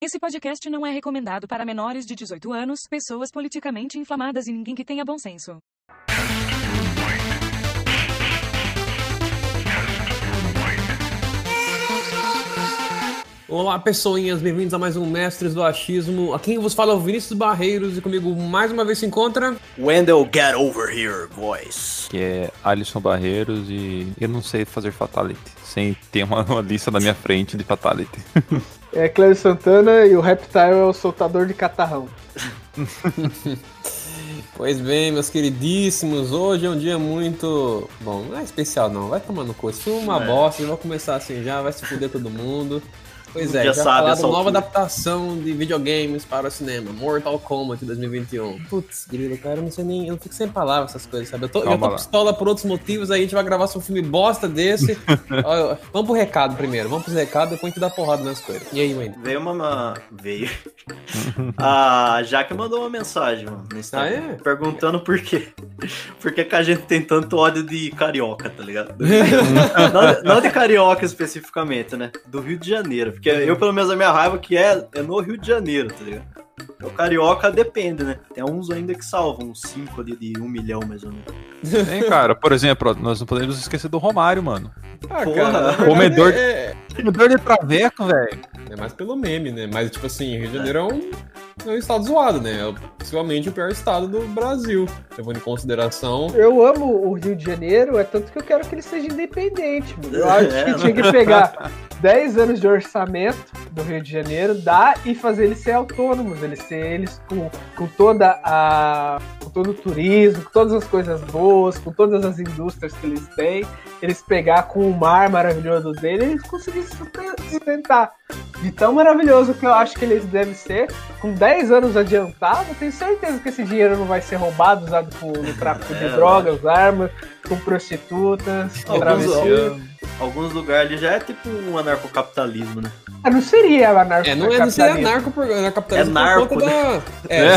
Esse podcast não é recomendado para menores de 18 anos, pessoas politicamente inflamadas e ninguém que tenha bom senso. Olá, pessoinhas, bem-vindos a mais um Mestres do Achismo. Aqui quem vos fala é o Vinícius Barreiros e comigo mais uma vez se encontra. Wendell, get over here, voice. que é Alisson Barreiros e eu não sei fazer Fatality, sem ter uma, uma lista na minha frente de Fatality. É Cléber Santana e o Reptile é o soltador de catarrão. Pois bem, meus queridíssimos, hoje é um dia muito. Bom, não é especial não, vai tomar no cu. Isso é uma É. bosta, já vou começar assim já, vai se fuder todo mundo. Pois é, Já já, sabe essa nova altura. adaptação de videogames para o cinema, Mortal Kombat 2021. Putz, grilo, cara, eu não sei nem, eu não fico sem palavras essas coisas, sabe? Eu tô, eu tô lá. pistola por outros motivos, aí a gente vai gravar um filme bosta desse. Ó, vamos pro recado primeiro, vamos pro recado, depois a gente dá porrada nas coisas. E aí, Wendy? Veio uma. uma- Veio. A Jaque mandou uma mensagem, mano, no Instagram. Ah, é? Perguntando por quê. Por que, que a gente tem tanto ódio de carioca, tá ligado? não, de- não de carioca especificamente, né? Do Rio de Janeiro. Porque eu, pelo menos, a minha raiva que é, é no Rio de Janeiro, tá ligado? O carioca depende, né? Tem uns ainda que salvam, uns 5 ali de 1 um milhão, mais ou menos. Hein, cara? Por exemplo, nós não podemos esquecer do Romário, mano. Ah, Porra. na verdade, Comedor- é, Comedor de traveco, velho. É mais pelo meme, né? Mas, tipo assim, Rio de Janeiro é um, é um estado zoado, né? É possivelmente o pior estado do Brasil, levando em consideração. Eu amo o Rio de Janeiro, é tanto que eu quero que ele seja independente. Mano. Eu acho É, que tinha que pegar 10 anos de orçamento do Rio de Janeiro, dar e fazer eles ser autônomos, eles ser eles com, com toda a. com todo o turismo, com todas as coisas boas, com todas as indústrias que eles têm, eles pegar com o mar maravilhoso dele, eles conseguirem se susten- sustentar. De tão maravilhoso que eu acho que eles devem ser, com 10 anos adiantado, eu tenho certeza que esse dinheiro não vai ser roubado, usado com, no tráfico de É, drogas, armas, com prostitutas, Alguns, travessia. alguns lugares ali já é tipo um anarcocapitalismo, né? Ah, não seria anarco É, não é, não seria narco por É narco, por conta da. É,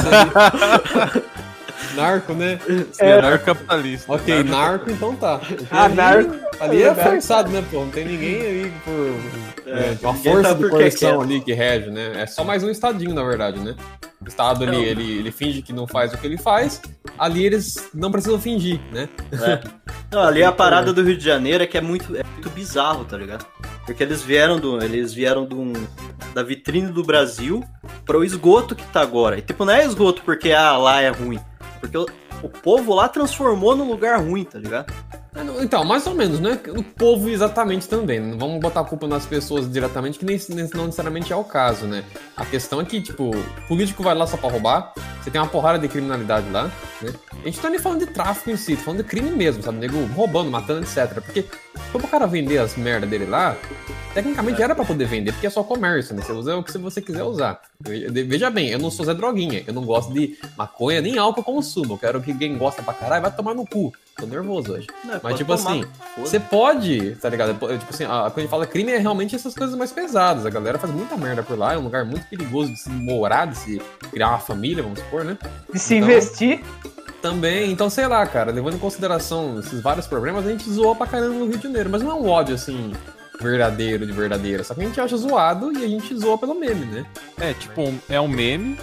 narco, né? É. Melhor capitalista. Ok, narco, então tá. Porque Ah, ali- narco. Ali é É forçado, né, pô? Não tem ninguém aí por. É, É, uma ninguém força tá coerção quer. ali que rege, né? É só mais um estadinho, na verdade, né? O Estado ali, Não. ele, ele finge que não faz o que ele faz, ali eles não precisam fingir, né? É. Não, ali a parada do Rio de Janeiro é que é muito, é muito bizarro, tá ligado? Porque eles vieram do. Eles vieram do, da vitrine do Brasil para o esgoto que tá agora. E tipo, não é esgoto porque ah, lá é ruim. Porque o, povo lá transformou num lugar ruim, tá ligado? É, não, Então, mais ou menos, né? O povo exatamente também. Não vamos botar a culpa nas pessoas diretamente, que nem, não necessariamente é o caso, né? A questão é que, tipo, político vai lá só pra roubar, você tem uma porrada de criminalidade lá, né? A gente tá nem falando de tráfico em si, tá falando de crime mesmo, sabe? Nego roubando, matando, etc. Porque, como o cara vender as merda dele lá, tecnicamente era pra poder vender, porque é só comércio, né? Você usa o que você quiser usar. Veja bem, eu não sou Zé Droguinha, eu não gosto de maconha nem álcool consumo. Eu quero que quem gosta pra caralho vai tomar no cu. Tô nervoso hoje. Não, Mas, pode tipo tomar, assim. Você pode, tá ligado? Tipo assim, a, quando a gente fala crime é realmente essas coisas mais pesadas. A galera faz muita merda por lá, é um lugar muito perigoso de se morar, de se criar uma família, vamos supor, né? De se Então- investir. Também, então sei lá, cara, levando em consideração esses vários problemas, a gente zoou pra caramba no Rio de Janeiro, mas não é um ódio assim verdadeiro de verdadeiro, só que a gente acha zoado e a gente zoa pelo meme, né? É, tipo, é um meme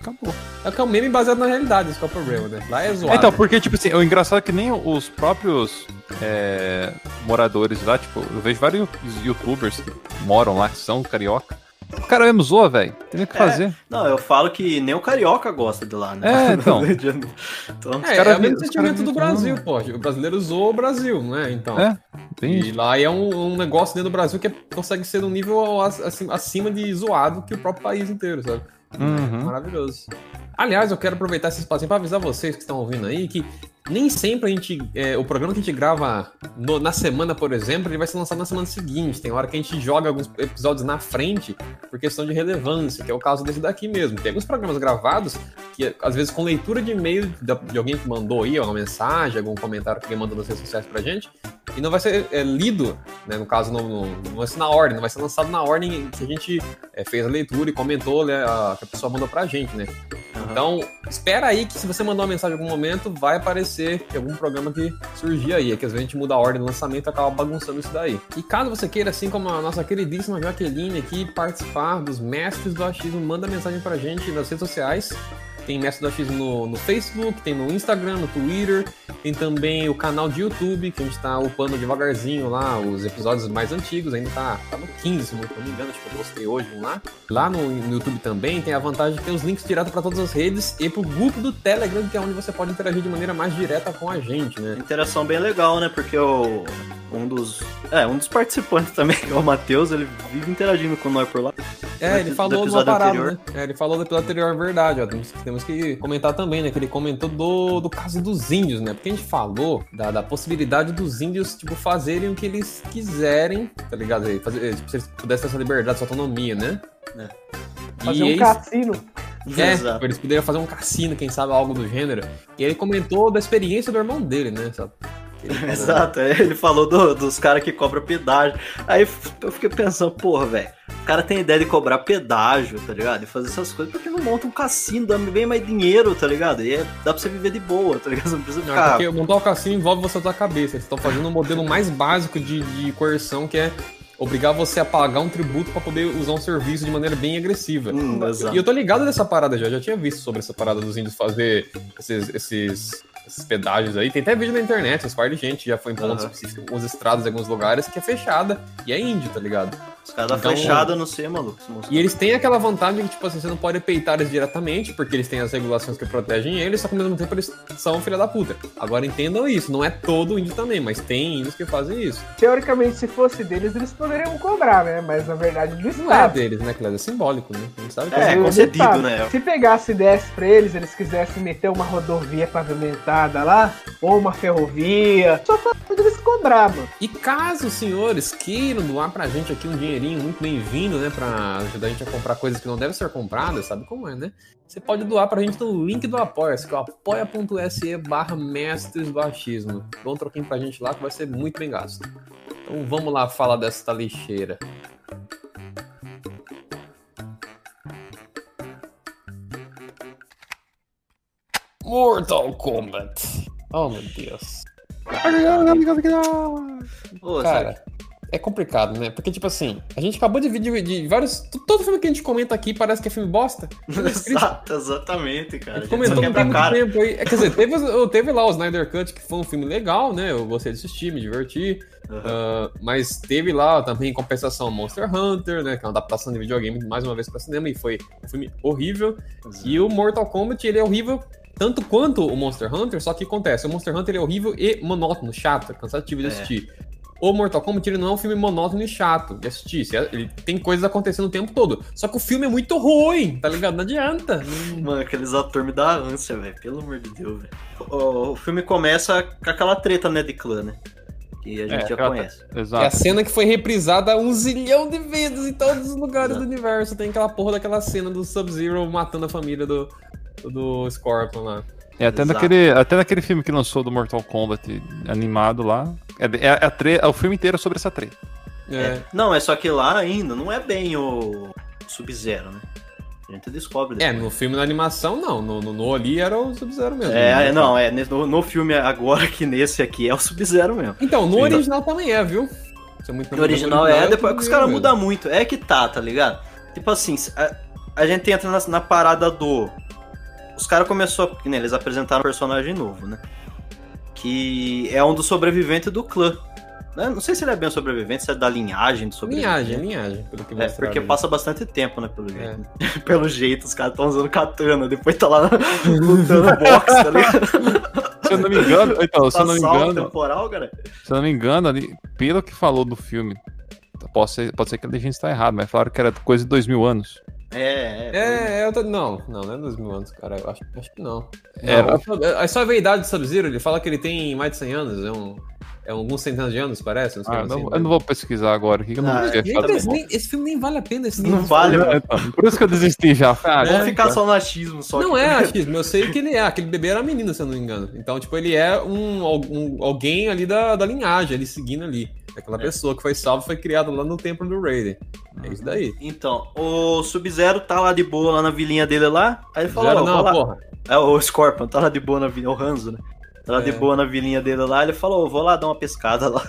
acabou. É que é um meme baseado na realidade, esse que é o problema, né? Lá é zoado. Então, porque, tipo assim, o engraçado é que nem os próprios é, moradores lá, tipo, eu vejo vários youtubers que moram lá, que são carioca. O cara mesmo zoa, velho. Tem o que É. fazer. Não, eu falo que nem o carioca gosta de lá, né? É, então. então É, caras é o mesmo sentimento do Brasil, pô. O brasileiro zoa o Brasil, não é? Então. É, tem E lá é um, um negócio dentro do Brasil que é- consegue ser um nível acima, acima de zoado que o próprio país inteiro, sabe? Uhum. maravilhoso. Aliás, eu quero aproveitar esse espacinho para avisar vocês que estão ouvindo aí que nem sempre a gente. é, o programa que a gente grava no- na semana, por exemplo, ele vai ser lançado na semana seguinte. Tem hora que a gente joga alguns episódios na frente por questão de relevância, que é o caso desse daqui mesmo. Tem alguns programas gravados que, às vezes, com leitura de e-mail de alguém que mandou aí, uma mensagem, algum comentário que alguém mandou nas redes sociais pra gente, e não vai ser é, lido, né? No caso, não, não, não vai ser na ordem, não vai ser lançado na ordem que a gente é, fez a leitura e comentou, né? A, que a pessoa mandou pra gente, né? Então, espera aí que se você mandar uma mensagem em algum momento, vai aparecer em algum programa que surgir aí. É que às vezes a gente muda a ordem do lançamento e acaba bagunçando isso daí. E caso você queira, assim como a nossa queridíssima Jaqueline aqui, participar dos mestres do achismo, manda mensagem pra gente nas redes sociais. Tem Mestre do Achismo no, no Facebook, tem no Instagram, no Twitter, tem também o canal de YouTube, que a gente tá upando devagarzinho lá, os episódios mais antigos, ainda tá, tá no 15, se não me engano, acho que eu postei hoje um lá. Lá no, no YouTube também tem a vantagem de ter os links direto para todas as redes e pro grupo do Telegram, que é onde você pode interagir de maneira mais direta com a gente, né? Interação bem legal, né? Porque o, um dos. É, um dos participantes também, que é o Matheus, ele vive interagindo com nós por lá. É, ele Do falou de uma episódio parada, anterior. né? É, ele falou do episódio anterior, é verdade, ó. Temos, temos que comentar também, né? Que ele comentou do, do caso dos índios, né? Porque a gente falou da, da possibilidade dos índios, tipo, fazerem o que eles quiserem, tá ligado? Aí, Fazer, tipo, se eles pudessem ter essa liberdade, essa autonomia, né? É. Fazer um eles- cassino. É, Exato. eles poderiam fazer um cassino, quem sabe, algo do gênero. E ele comentou da experiência do irmão dele, né? Sabe? Ele- Exato, é, ele falou do- dos caras que cobram pedágio. Aí eu fiquei pensando, porra, velho, o cara tem ideia de cobrar pedágio, tá ligado? E fazer essas coisas, por que não monta um cassino, dá bem mais dinheiro, tá ligado? E é- dá pra você viver de boa, tá ligado? Você não precisa Não, ficar. porque montar o cassino envolve você usar a cabeça. Eles estão fazendo um modelo mais básico de, de coerção, que é obrigar você a pagar um tributo pra poder usar um serviço de maneira bem agressiva. Hum. E eu tô ligado nessa parada já, já tinha visto sobre essa parada dos índios fazer esses, esses, esses pedágios aí. Tem até vídeo na internet, as par de gente já foi em pontos Aham. específicos, algumas estradas em alguns lugares que é fechada e é índio, tá ligado? Os caras da Então- flechada no C, maluco. E eles têm aquela vantagem que, tipo assim, você não pode peitar eles diretamente, porque eles têm as regulações que protegem eles, só que ao mesmo tempo eles são filha da puta. Agora entendam isso, não é todo índio também, mas tem índios que fazem isso. Teoricamente, se fosse deles, eles poderiam cobrar, né? Mas na verdade, do Não é Estado. deles, né, Cléber? É simbólico, né? A gente sabe que É, é, do concedido, Estado. né? Se pegasse e desse pra eles, eles quisessem meter uma rodovia pavimentada lá, ou uma ferrovia, só falta eles cobrar, mano. E caso os senhores queiram doar pra gente aqui um dinheirinho muito bem-vindo, né? Pra ajudar a gente a comprar coisas que não devem ser compradas, sabe como é, né? Você pode doar pra gente no link do Apoia-se, que é o apoia.se barra mestres do. Dá um troquinho pra gente lá que vai ser muito bem gasto. Então vamos lá falar dessa lixeira. Mortal Kombat. Oh meu Deus. Ô, Cara, é complicado, né? Porque, tipo assim, a gente acabou de ver de, de vários. Todo filme que a gente comenta aqui parece que é filme bosta. Exato, exatamente, A cara. gente só comentou não quebra tem a muito cara. tempo aí. É, quer dizer, teve, teve lá o Snyder Cut, que foi um filme legal, né? Eu gostei de assistir, me diverti. Aham. Ah, mas teve lá também em compensação Monster Hunter, né? Que é uma adaptação de videogame mais uma vez pra cinema e foi um filme horrível. E o Mortal Kombat, ele é horrível tanto quanto o Monster Hunter, só que acontece, o Monster Hunter ele é horrível e monótono, chato, é cansativo de É. assistir. O Mortal Kombat ele não é um filme monótono e chato de assistir, se- ele tem coisas acontecendo o tempo todo. Só que o filme é muito ruim, tá ligado? Não adianta. Mano, aqueles atores me dá ânsia, velho. Pelo amor de Deus, velho. O, o filme começa com aquela treta, né, de clã, né? Que a gente É, já conhece. É a Exato. cena que foi reprisada um zilhão de vezes em todos os lugares Exato. do universo. Tem aquela porra daquela cena do Sub-Zero matando a família do, do Scorpion lá. É, até, Exato. naquele, até naquele filme que lançou do Mortal Kombat animado lá. É, é a tre- é o filme inteiro sobre essa treta. É. É. Não, é só que lá ainda não é bem o Sub-Zero, né? A gente descobre É, depois. no filme na animação não. No, no, no ali era o Sub-Zero mesmo. É, é, não, é. No, no filme agora que nesse aqui é o Sub-Zero mesmo. Então, no Sim. original também é, viu? Isso é muito No original é, depois que os caras mesmo. mudam muito. É que tá, tá ligado? Tipo assim, a, a gente entra na, na parada do. Os caras começou, né, eles apresentaram um personagem novo, né? Que é um dos sobreviventes do clã. Né? Não sei se ele é bem um sobrevivente, se é da linhagem do sobrevivente. Linhagem, linhagem, pelo que É, porque passa bastante tempo, né, pelo jeito. É. pelo jeito, os caras estão usando katana, depois tá lá lutando boxe, tá ligado? Se eu não me engano, então, se eu não me engano, temporal, cara. se eu não me engano, ali, pelo que falou do filme, pode ser, pode ser que a legenda está errada, mas falaram que era coisa de dois mil anos. É, é. É, eu tô... Não, não, não é dois mil anos, cara. Eu acho, acho que não. É, Não, é só a idade do Sub-Zero, ele fala que ele tem mais de 100 anos. É um... É alguns centenas de anos, parece? Uns Ah, caras não- assim, eu não vou pesquisar agora. O que, que eu não Ah, consegui Nem nem- esse filme nem vale a pena. Esse Não vale, mano. É, então, Por isso que eu desisti já. Ah, Vamos agora- ficar só no achismo. Só Não que- é achismo, eu sei que ele é. Aquele bebê era menino, se eu não me engano. Então, tipo, ele é um, um- alguém ali da, da linhagem, ele seguindo ali. Aquela pessoa que foi salva foi criada lá no templo do Raiden. É isso daí. Então, o Sub-Zero tá lá de boa lá na vilinha dele lá. Aí ele falou, Zero ó, não, vou lá. porra. É, o Scorpion tá lá de boa na vilinha, o Hanzo, né? Tá lá de É. boa na vilinha dele lá, ele falou, vou lá dar uma pescada lá.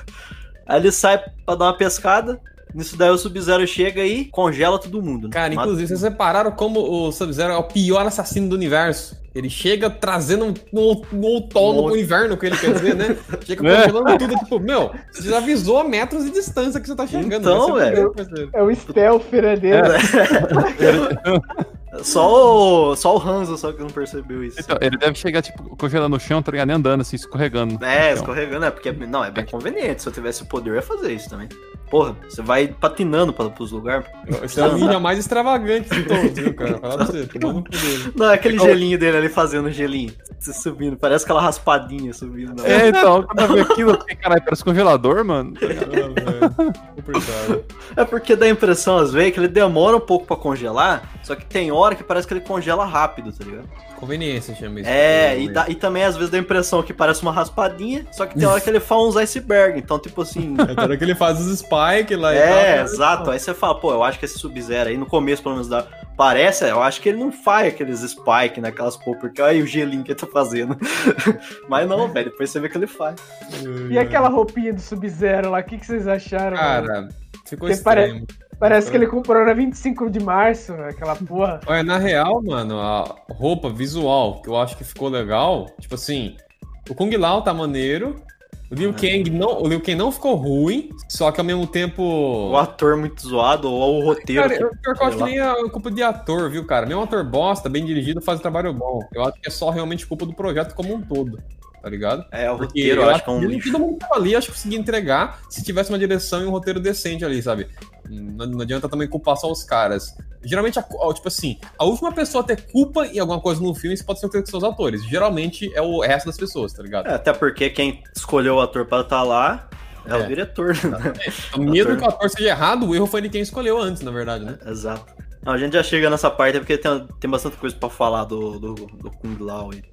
Aí ele sai pra dar uma pescada, nisso daí o Sub-Zero chega e congela todo mundo. né? Cara, Mata- inclusive, vocês repararam como o Sub-Zero é o pior assassino do universo? Ele chega trazendo um, um, um outono Um- pro inverno, que ele quer dizer, né? Chega É. congelando tudo, tipo, meu, você já avisou a metros de distância que você tá chegando. Então, vai ser velho. É o stealth, né, dele. Só o, só o Hanzo só que não percebeu isso. Então, ele deve chegar, tipo, congelando no chão, tá ligado? Nem andando, assim, escorregando. É, Então, escorregando, é porque não, é bem conveniente. Se eu tivesse o poder, eu ia fazer isso também. Porra, você vai patinando pra, pros lugares. Esse é o ninja mais extravagante de todos, viu, cara? Fala pra você, tomando poder. Não, é aquele gelinho dele ali fazendo gelinho, subindo. Parece aquela raspadinha subindo. Não. É, então, quando eu vi aquilo, eu fiquei, caralho, parece congelador, mano. Complicado. É porque dá a impressão, às vezes, que ele demora um pouco pra congelar, só que tem hora que parece que ele congela rápido, tá ligado? Conveniência chama isso. É, e, dá- e também às vezes dá a impressão que parece uma raspadinha, só que tem hora que ele faz uns iceberg, então tipo assim... É toda que ele faz os spike lá e É, tal. exato. Aí você fala, pô, eu acho que esse Sub-Zero aí, no começo pelo menos dá. Parece, eu acho que ele não faz aqueles spike naquelas pô, porque aí o gelinho que ele tá fazendo. Mas não, velho, depois você vê que ele faz. E aquela roupinha do Sub-Zero lá, o que, que vocês acharam? mano? Cara, ficou Porque estranho. Parece que ele comprou na 25 de março, aquela porra. Olha, na real, mano, a roupa visual que eu acho que ficou legal, tipo assim, o Kung Lao tá maneiro, o Liu Kang não, o Liu Kang não ficou ruim, só que ao mesmo tempo. O ator muito zoado, ou o roteiro. Cara, eu, eu acho que nem é culpa de ator, viu, cara? Mesmo ator bosta, bem dirigido, faz um trabalho bom. Eu acho que é só realmente culpa do projeto como um todo, tá ligado? É, o Porque roteiro eu acho que é um todo mundo ali, acho que conseguia entregar se tivesse uma direção e um roteiro decente ali, sabe? Não, adianta também culpar só os caras. Geralmente, a, tipo assim, a última pessoa a ter culpa em alguma coisa no filme pode ser o que são os atores. Geralmente é o resto das pessoas, tá ligado? É, até porque quem escolheu o ator pra estar lá é, É. o diretor, né? Então, mesmo ator. que o ator seja errado, o erro foi de quem escolheu antes, na verdade, né? Exato. Não, a gente já chega nessa parte porque tem, tem bastante coisa pra falar do, do, do Kung Lao aí.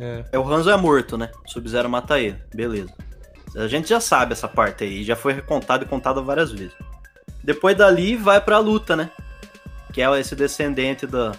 É. É, o Hanzo é morto, né? Sub-Zero mata ele. Beleza. A gente já sabe essa parte aí, já foi recontado e contada várias vezes. Depois dali vai pra luta, né? Que é esse descendente da,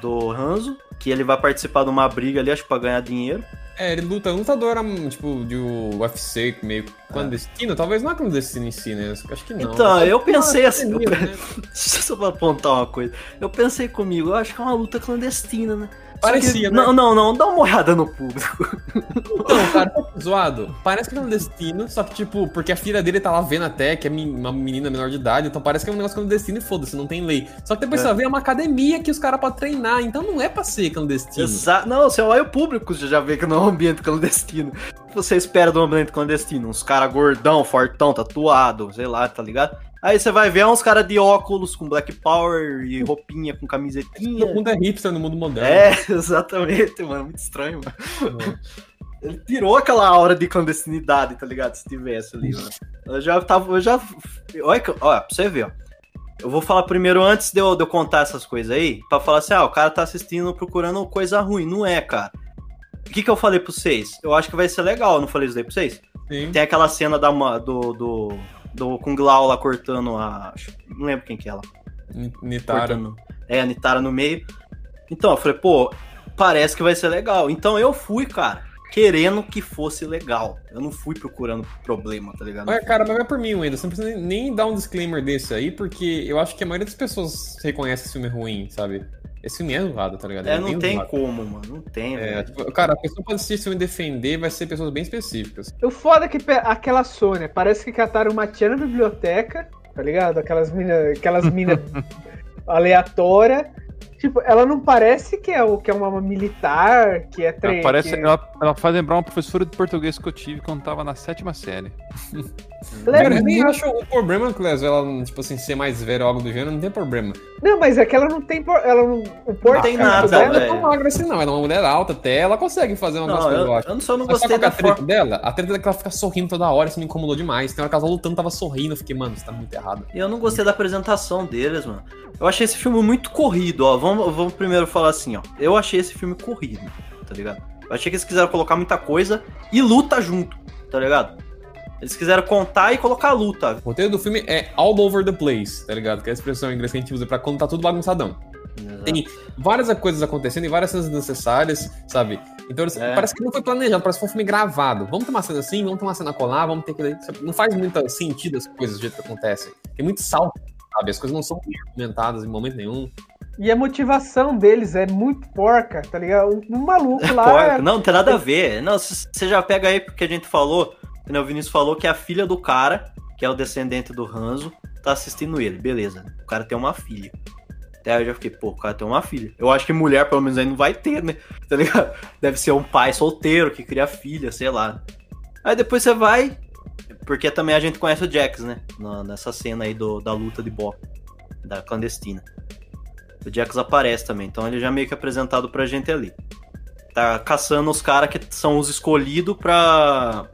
do Hanzo, que ele vai participar de uma briga ali, acho que pra ganhar dinheiro. É, ele luta, lutador, tipo, de UFC meio clandestino. Talvez não é clandestino em si, né? Acho que não. Então, eu pensei Uma assim. eu né? Só pra apontar uma coisa. Eu pensei comigo, eu acho que é uma luta clandestina, né? Parecia, que- né? Não, não, não, dá uma olhada no público. Então, cara, tá zoado. Parece que é clandestino, só que, tipo, porque a filha dele tá lá vendo até, que é uma menina menor de idade, então parece que é um negócio clandestino e foda-se, não tem lei. Só que depois É. você vai ver é uma academia que os caras podem treinar, então não é pra ser clandestino. Exato. Não, você olha o público, você já vê que não é um ambiente clandestino. O que você espera de um ambiente clandestino? Uns caras gordão, fortão, tatuado, sei lá, tá ligado? Aí você vai ver uns caras de óculos com Black Power e roupinha com camisetinha. Todo mundo é hipster no mundo moderno. É, exatamente, mano. Muito estranho, mano. Ele tirou aquela aura de clandestinidade, tá ligado? Se tivesse ali, mano. Eu já tava. Eu já. Olha, olha, pra você ver, ó. Eu vou falar primeiro antes de eu, de eu contar essas coisas aí, pra falar assim, ah, o cara tá assistindo procurando coisa ruim. Não é, cara. O que, que eu falei pra vocês? Eu acho que vai ser legal, eu não falei isso daí pra vocês? Sim. Tem aquela cena da, do, do, do Kung Lao lá cortando a. Não lembro quem que é ela. Ni- Nitara. Cortando. É, a Nitara no meio. Então, eu falei, pô, parece que vai ser legal. Então eu fui, cara, querendo que fosse legal. Eu não fui procurando problema, tá ligado? Olha, cara, mas vai por mim, Wendel. Você não precisa nem dar um disclaimer desse aí, porque eu acho que a maioria das pessoas reconhece esse filme ruim, sabe? Esse filme é zoado, tá ligado? É, Ele não tem zoado. como, mano. Não tem, É, velho. tipo, cara, a pessoa pode assistir esse filme defender, vai ser pessoas bem específicas. O foda é que aquela Sônia, parece que cataram uma tia na biblioteca, tá ligado? Aquelas minas aquelas mina aleatórias. Tipo, ela não parece que é, o, que é uma militar, que é Ela, tre... parece, que... ela, ela faz lembrar uma professora de português que eu tive quando tava na sétima série. Cara, eu nem acho o problema, Clésio, ela, tipo assim, ser mais velha ou algo do gênero, não tem problema. Não, mas é que ela não tem. por- Ela não, o porte tem físico nada, dela- Ela não é tão magra assim, não. Ela é uma mulher alta até. Ela consegue fazer uma Não, coisa, eu, eu acho. eu só não Mas gostei é da a treta forma. dela? A treta é que ela fica sorrindo toda hora, isso me incomodou demais. Tem ela tava lutando, tava sorrindo. Eu fiquei, mano, você tá muito errado. E eu não gostei da apresentação deles, mano. Eu achei esse filme muito corrido, ó. Vamos, vamos primeiro falar assim, ó. Eu achei esse filme corrido, tá ligado? Eu achei que eles quiseram colocar muita coisa e luta junto, tá ligado? Eles quiseram contar e colocar luta. O roteiro do filme é all over the place, tá ligado? Que é a expressão em inglês que a gente usa pra quando tá tudo bagunçadão. Tem várias coisas acontecendo e várias cenas necessárias, sabe? Então eles- É. parece que não foi planejado, parece que foi um filme gravado. Vamos ter uma cena assim, vamos ter uma cena colar, vamos ter que. Não faz muito sentido as coisas do jeito que acontecem. Tem muito salto, sabe? As coisas não são bem argumentadas em momento nenhum. E a motivação deles é muito porca, tá ligado? Um, um maluco lá. Porca. Não, não tem nada a ver. Não, você já pega aí porque a gente falou, né, o Vinícius falou que a filha do cara, que é o descendente do Ranzo, tá assistindo ele. Beleza. O cara tem uma filha. Até aí eu já fiquei, pô, o cara tem uma filha. Eu acho que mulher, pelo menos, aí não vai ter, né? Tá ligado? Deve ser um pai solteiro que cria filha, sei lá. Aí depois você vai. Porque também a gente conhece o Jax, né? Na- nessa cena aí do, da luta de Bó. Da clandestina. O Jax aparece também, então ele já é meio que apresentado pra gente ali. Tá caçando os caras que são os escolhidos pra,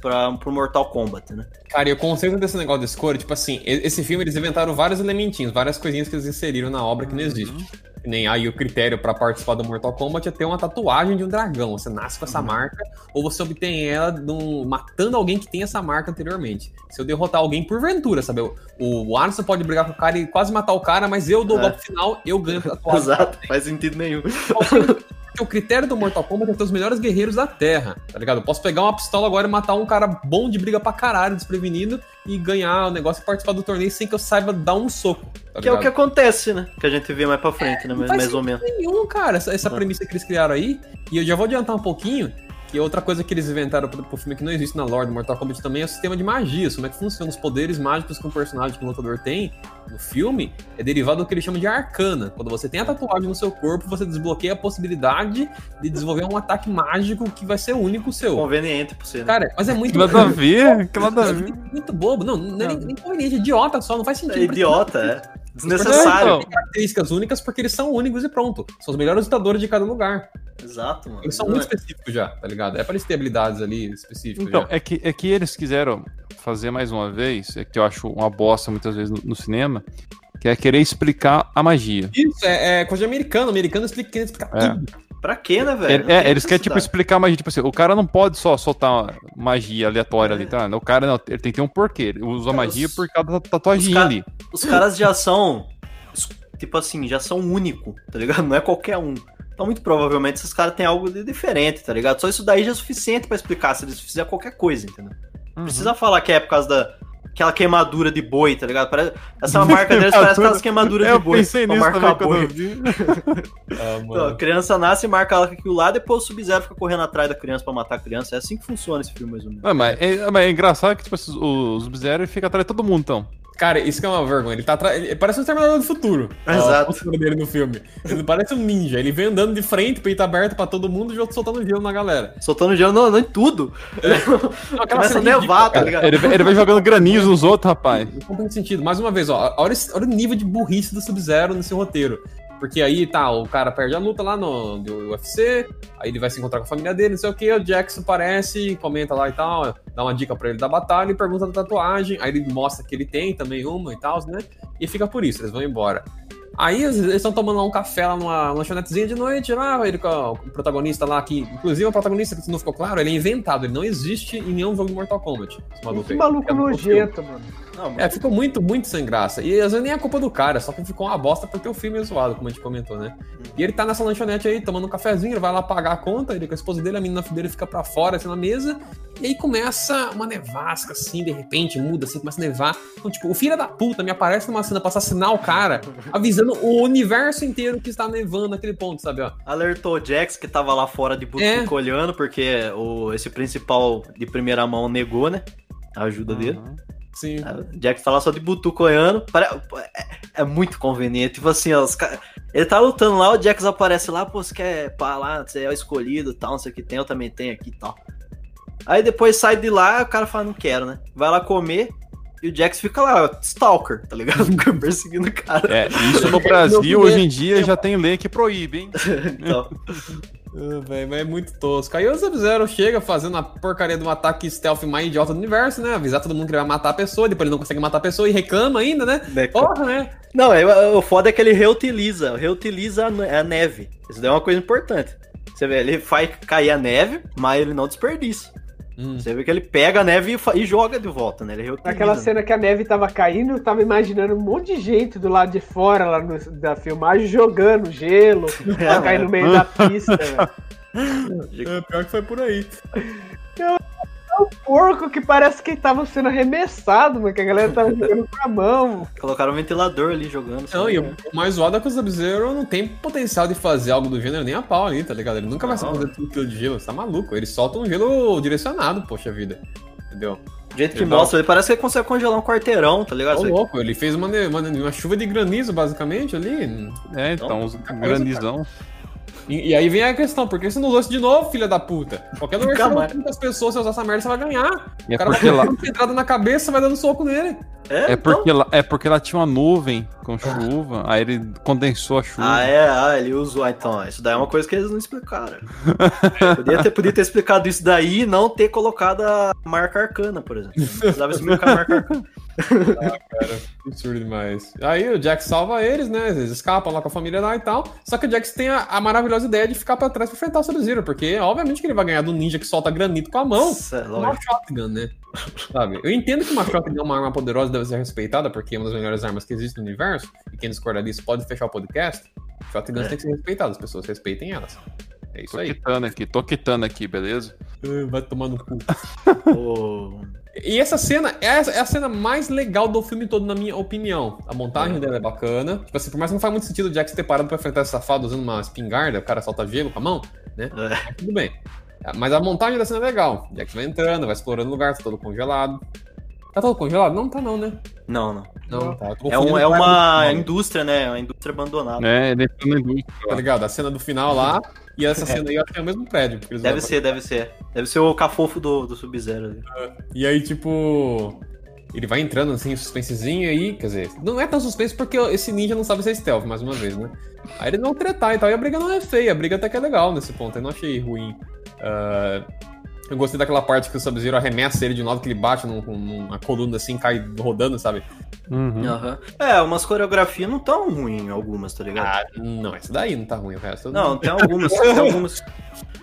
pra, pro Mortal Kombat, né? Cara, e o conceito desse negócio de escolha, tipo assim, esse filme eles inventaram vários elementinhos, várias coisinhas que eles inseriram na obra que não existe. Que Nem aí o critério pra participar do Mortal Kombat é ter uma tatuagem de um dragão. Você nasce com essa marca, ou você obtém ela num- matando alguém que tem essa marca anteriormente. Se eu derrotar alguém por ventura, sabe? O, o Alisson pode brigar com o cara e quase matar o cara, mas eu dou o É. golpe final, eu ganho a tatuagem. Exato, faz sentido nenhum. Porque o critério do Mortal Kombat é ter os melhores guerreiros da Terra, tá ligado? Eu posso pegar uma pistola agora e matar um cara bom de briga pra caralho, desprevenido, e ganhar o negócio e participar do torneio sem que eu saiba dar um soco. Tá Que é o que acontece, né? Que a gente vê mais pra frente, né? Não Mais, ou menos. nenhum, cara, essa, essa Ah. premissa que eles criaram aí. E eu já vou adiantar um pouquinho, que outra coisa que eles inventaram pro, pro filme que não existe na lore do Mortal Kombat também é o sistema de magias. Como é que funciona os poderes mágicos que um personagem, que um lutador tem no filme, é derivado do que eles chamam de arcana. Quando você tem a tatuagem no seu corpo, você desbloqueia a possibilidade de desenvolver um ataque mágico que vai ser único seu. Conveniente pra você, né? Cara, mas é muito... Que nada a ver, que nada a ver. Muito bobo. Não, não é nem, nem conveniente, é idiota só, não faz sentido. é idiota, é. Desnecessário. Então, características únicas porque eles são únicos e pronto. São os melhores lutadores de cada lugar. Exato, mano. Eles são muito específicos já, tá ligado? É pra eles terem habilidades ali específicas Então, já. é que, é que eles quiseram fazer mais uma vez, é que eu acho uma bosta muitas vezes no, no cinema, que é querer explicar a magia. Isso, é, é coisa de americano. O americano explica, quer explicar É. tudo. Pra quê, né, velho? É, tem eles querem, tipo, explicar a magia. Tipo assim, o cara não pode só soltar magia aleatória ali, tá? O cara, não, ele tem que ter um porquê. Ele usa Cara, magia os- por causa da tatuagem ali. Os caras já são, tipo assim, já são único, tá ligado? Não é qualquer um. Então, muito provavelmente, esses caras têm algo de diferente, tá ligado? Só isso daí já é suficiente pra explicar se eles fizerem qualquer coisa, entendeu? Não Uhum. precisa falar que é por causa da. Aquela queimadura de boi, tá ligado? Parece, essa marca deles parece aquelas queimaduras de Eu boi. pensei pra nisso quando boi. eu vi. Ah, Então, a criança nasce e marca ela com aquilo lá, depois o Sub-Zero fica correndo atrás da criança pra matar a criança. É assim que funciona esse filme, mais ou menos. Não, mas, é, mas é engraçado que tipo, esses- os Sub-Zero fica atrás de todo mundo, então. Cara, isso que é uma vergonha. Ele tá atrás. ele Parece um Terminador do Futuro. Exato. A postura dele no filme. Ele parece um ninja. Ele vem andando de frente, peito aberto pra todo mundo e soltando gelo na galera. Soltando gelo não, não em tudo. Não, Começa a nevar, tá ligado? Ele, ele vai jogando granizo nos outros, rapaz. Não tem sentido. Mais uma vez, ó, olha, olha o nível de burrice do Sub-Zero nesse roteiro. Porque aí tá, o cara perde a luta lá no do UFC, aí ele vai se encontrar com a família dele, não sei o que, o Jackson aparece, comenta lá e tal, dá uma dica pra ele da batalha e pergunta da tatuagem, aí ele mostra que ele tem também uma e tal, né? E fica por isso, eles vão embora. Aí eles estão tomando lá um café lá numa lanchonetezinha de noite, lá, ele com o protagonista lá, que inclusive o protagonista, que não ficou claro, ele é inventado, ele não existe em nenhum jogo de Mortal Kombat. Esse maluco Que aí. maluco É nojento, mano. Não, é, ficou muito, muito sem graça. E às vezes nem é culpa do cara, só que ficou uma bosta porque o filme é zoado, como a gente comentou, né? E ele tá nessa lanchonete aí, tomando um cafezinho, ele vai lá pagar a conta, ele com a esposa dele, a menina dele fica pra fora, assim, na mesa, e aí começa uma nevasca, assim, de repente, muda, assim, começa a nevar. Então, tipo, o filho da puta me aparece numa cena pra assassinar o cara, avisando o universo inteiro que está nevando naquele ponto, sabe, ó. Alertou o Jax que tava lá fora de butuco É. olhando, porque o, esse principal de primeira mão negou, né? A ajuda dele. Sim. O Jax tá lá só de butuco olhando. Pare- É, é muito conveniente. Tipo assim, ó, os ca- ele tá lutando lá, o Jax aparece lá, pô, você quer pá lá, você é o escolhido tal, não sei o que tem, eu também tenho aqui e tal. Aí depois sai de lá, o cara fala, não quero, né? Vai lá comer. E o Jax fica lá, stalker, tá ligado? Fica perseguindo o cara. É, isso no Brasil, hoje em dia, já tem lei que proíbe, hein? Então, Ah, mas é muito tosco. Aí o Sub-Zero chega fazendo a porcaria de um ataque stealth mais idiota do universo, né? Avisar todo mundo que ele vai matar a pessoa, depois ele não consegue matar a pessoa e reclama ainda, né? né, cara? Porra, né? Não, é, o foda é que ele reutiliza, reutiliza a neve. Isso daí é uma coisa importante. Você vê, ele faz cair a neve, mas ele não desperdiça. Hum. Você vê que ele pega a neve e, e joga de volta, né? Ele reutiliza. Naquela cena que a neve tava caindo, eu tava imaginando um monte de gente do lado de fora lá no- da filmagem jogando gelo pra É, cair no meio da pista, velho. É, pior que foi por aí. O porco que parece que tava sendo arremessado, mano, que a galera tava jogando com a mão. Colocaram um ventilador ali jogando. Não, e o mais zoado é que o Sub-Zero não tem potencial de fazer algo do gênero nem a pau ali, tá ligado? Ele nunca vai Não. fazer tudo aquilo de gelo, você tá maluco. Ele solta um gelo direcionado, poxa vida. Entendeu? Do jeito que mostra, ele parece que ele consegue congelar um quarteirão, tá ligado? Ô, louco, ele fez uma, uma, uma chuva de granizo, basicamente, ali. É, então, os grandizão. E, e aí vem a questão, por que você não usou isso de novo, filha da puta? Qualquer lugar que você as pessoas, você usar essa merda, você vai ganhar. E é o cara vai lá- ter entrada na cabeça, vai dando soco nele. É, É porque, lá, é porque lá tinha uma nuvem com chuva, aí ele condensou a chuva. Ah, é, ah, ele usou. Ah, então, isso daí é uma coisa que eles não explicaram. podia, ter, podia ter explicado isso daí e não ter colocado a marca arcana, por exemplo. Não precisava explicar a marca arcana. Absurdo demais. Aí o Jax salva eles, né? Eles escapam lá com a família lá e tal. Só que o Jax tem a, a maravilhosa ideia de ficar pra trás pra enfrentar o Sub-Zero, porque obviamente que ele vai ganhar do ninja que solta granito com a mão. Nossa, é Uma shotgun, né? Sabe? Eu entendo que uma shotgun é uma arma poderosa deve ser respeitada, porque é uma das melhores armas que existe no universo. E quem discorda disso pode fechar o podcast. Shotguns É. têm que ser respeitadas, as pessoas respeitem elas. É isso Tô aí. quitando aqui, tô quitando aqui, beleza? Vai tomar no cu. E essa cena é a, é a cena mais legal do filme todo, na minha opinião. A montagem dela é bacana. Tipo assim, por mais que não faz muito sentido o Jax ter parado pra enfrentar esse safado usando uma espingarda, o cara solta gelo com a mão, né? É. Mas tudo bem. Mas a montagem da cena é legal. O Jax vai entrando, vai explorando o lugar, tá todo congelado. Tá todo congelado? Não, tá não, né? Não, não. Não, tá. É, um- é uma final, indústria, né? É uma indústria abandonada. É, ele entrou na indústria. Tá ligado? A cena do final lá e essa cena aí eu acho que é o mesmo prédio. Deve ser, deve ser. Deve ser o cafofo do, do Sub-Zero ali. E aí, tipo. Ele vai entrando assim, suspensezinho aí. Quer dizer, não é tão suspense porque esse ninja não sabe ser stealth, mais uma vez, né? Aí eles vão tretar e tal. E a briga não é feia, a briga até que é legal nesse ponto. Eu não achei ruim. Ah, eu gostei daquela parte que o Sub-Zero arremessa ele de um lado que ele bate num- numa coluna assim, cai rodando, sabe? Uhum. Aham. É, umas coreografias não tão ruins, algumas, tá ligado? Ah, não, esse daí não tá ruim, o resto. Não, tem algumas, tem algumas.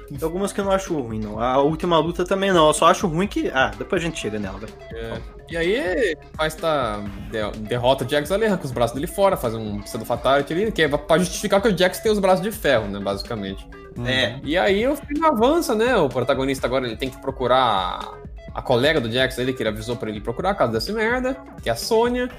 Tem algumas que eu não acho ruim, não. A última luta também não. Eu só acho ruim que. Ah, depois a gente chega nela, velho. É. E aí, faz tá. de- derrota o Jax ali, arranca os braços dele fora, faz um pseudo fatality ali, que é pra justificar que o Jax tem os braços de ferro, né, basicamente. É. E aí o filme avança, né? O protagonista agora ele tem que procurar a colega do Jax, ele que ele avisou pra ele procurar a casa dessa merda, que é a Sônia.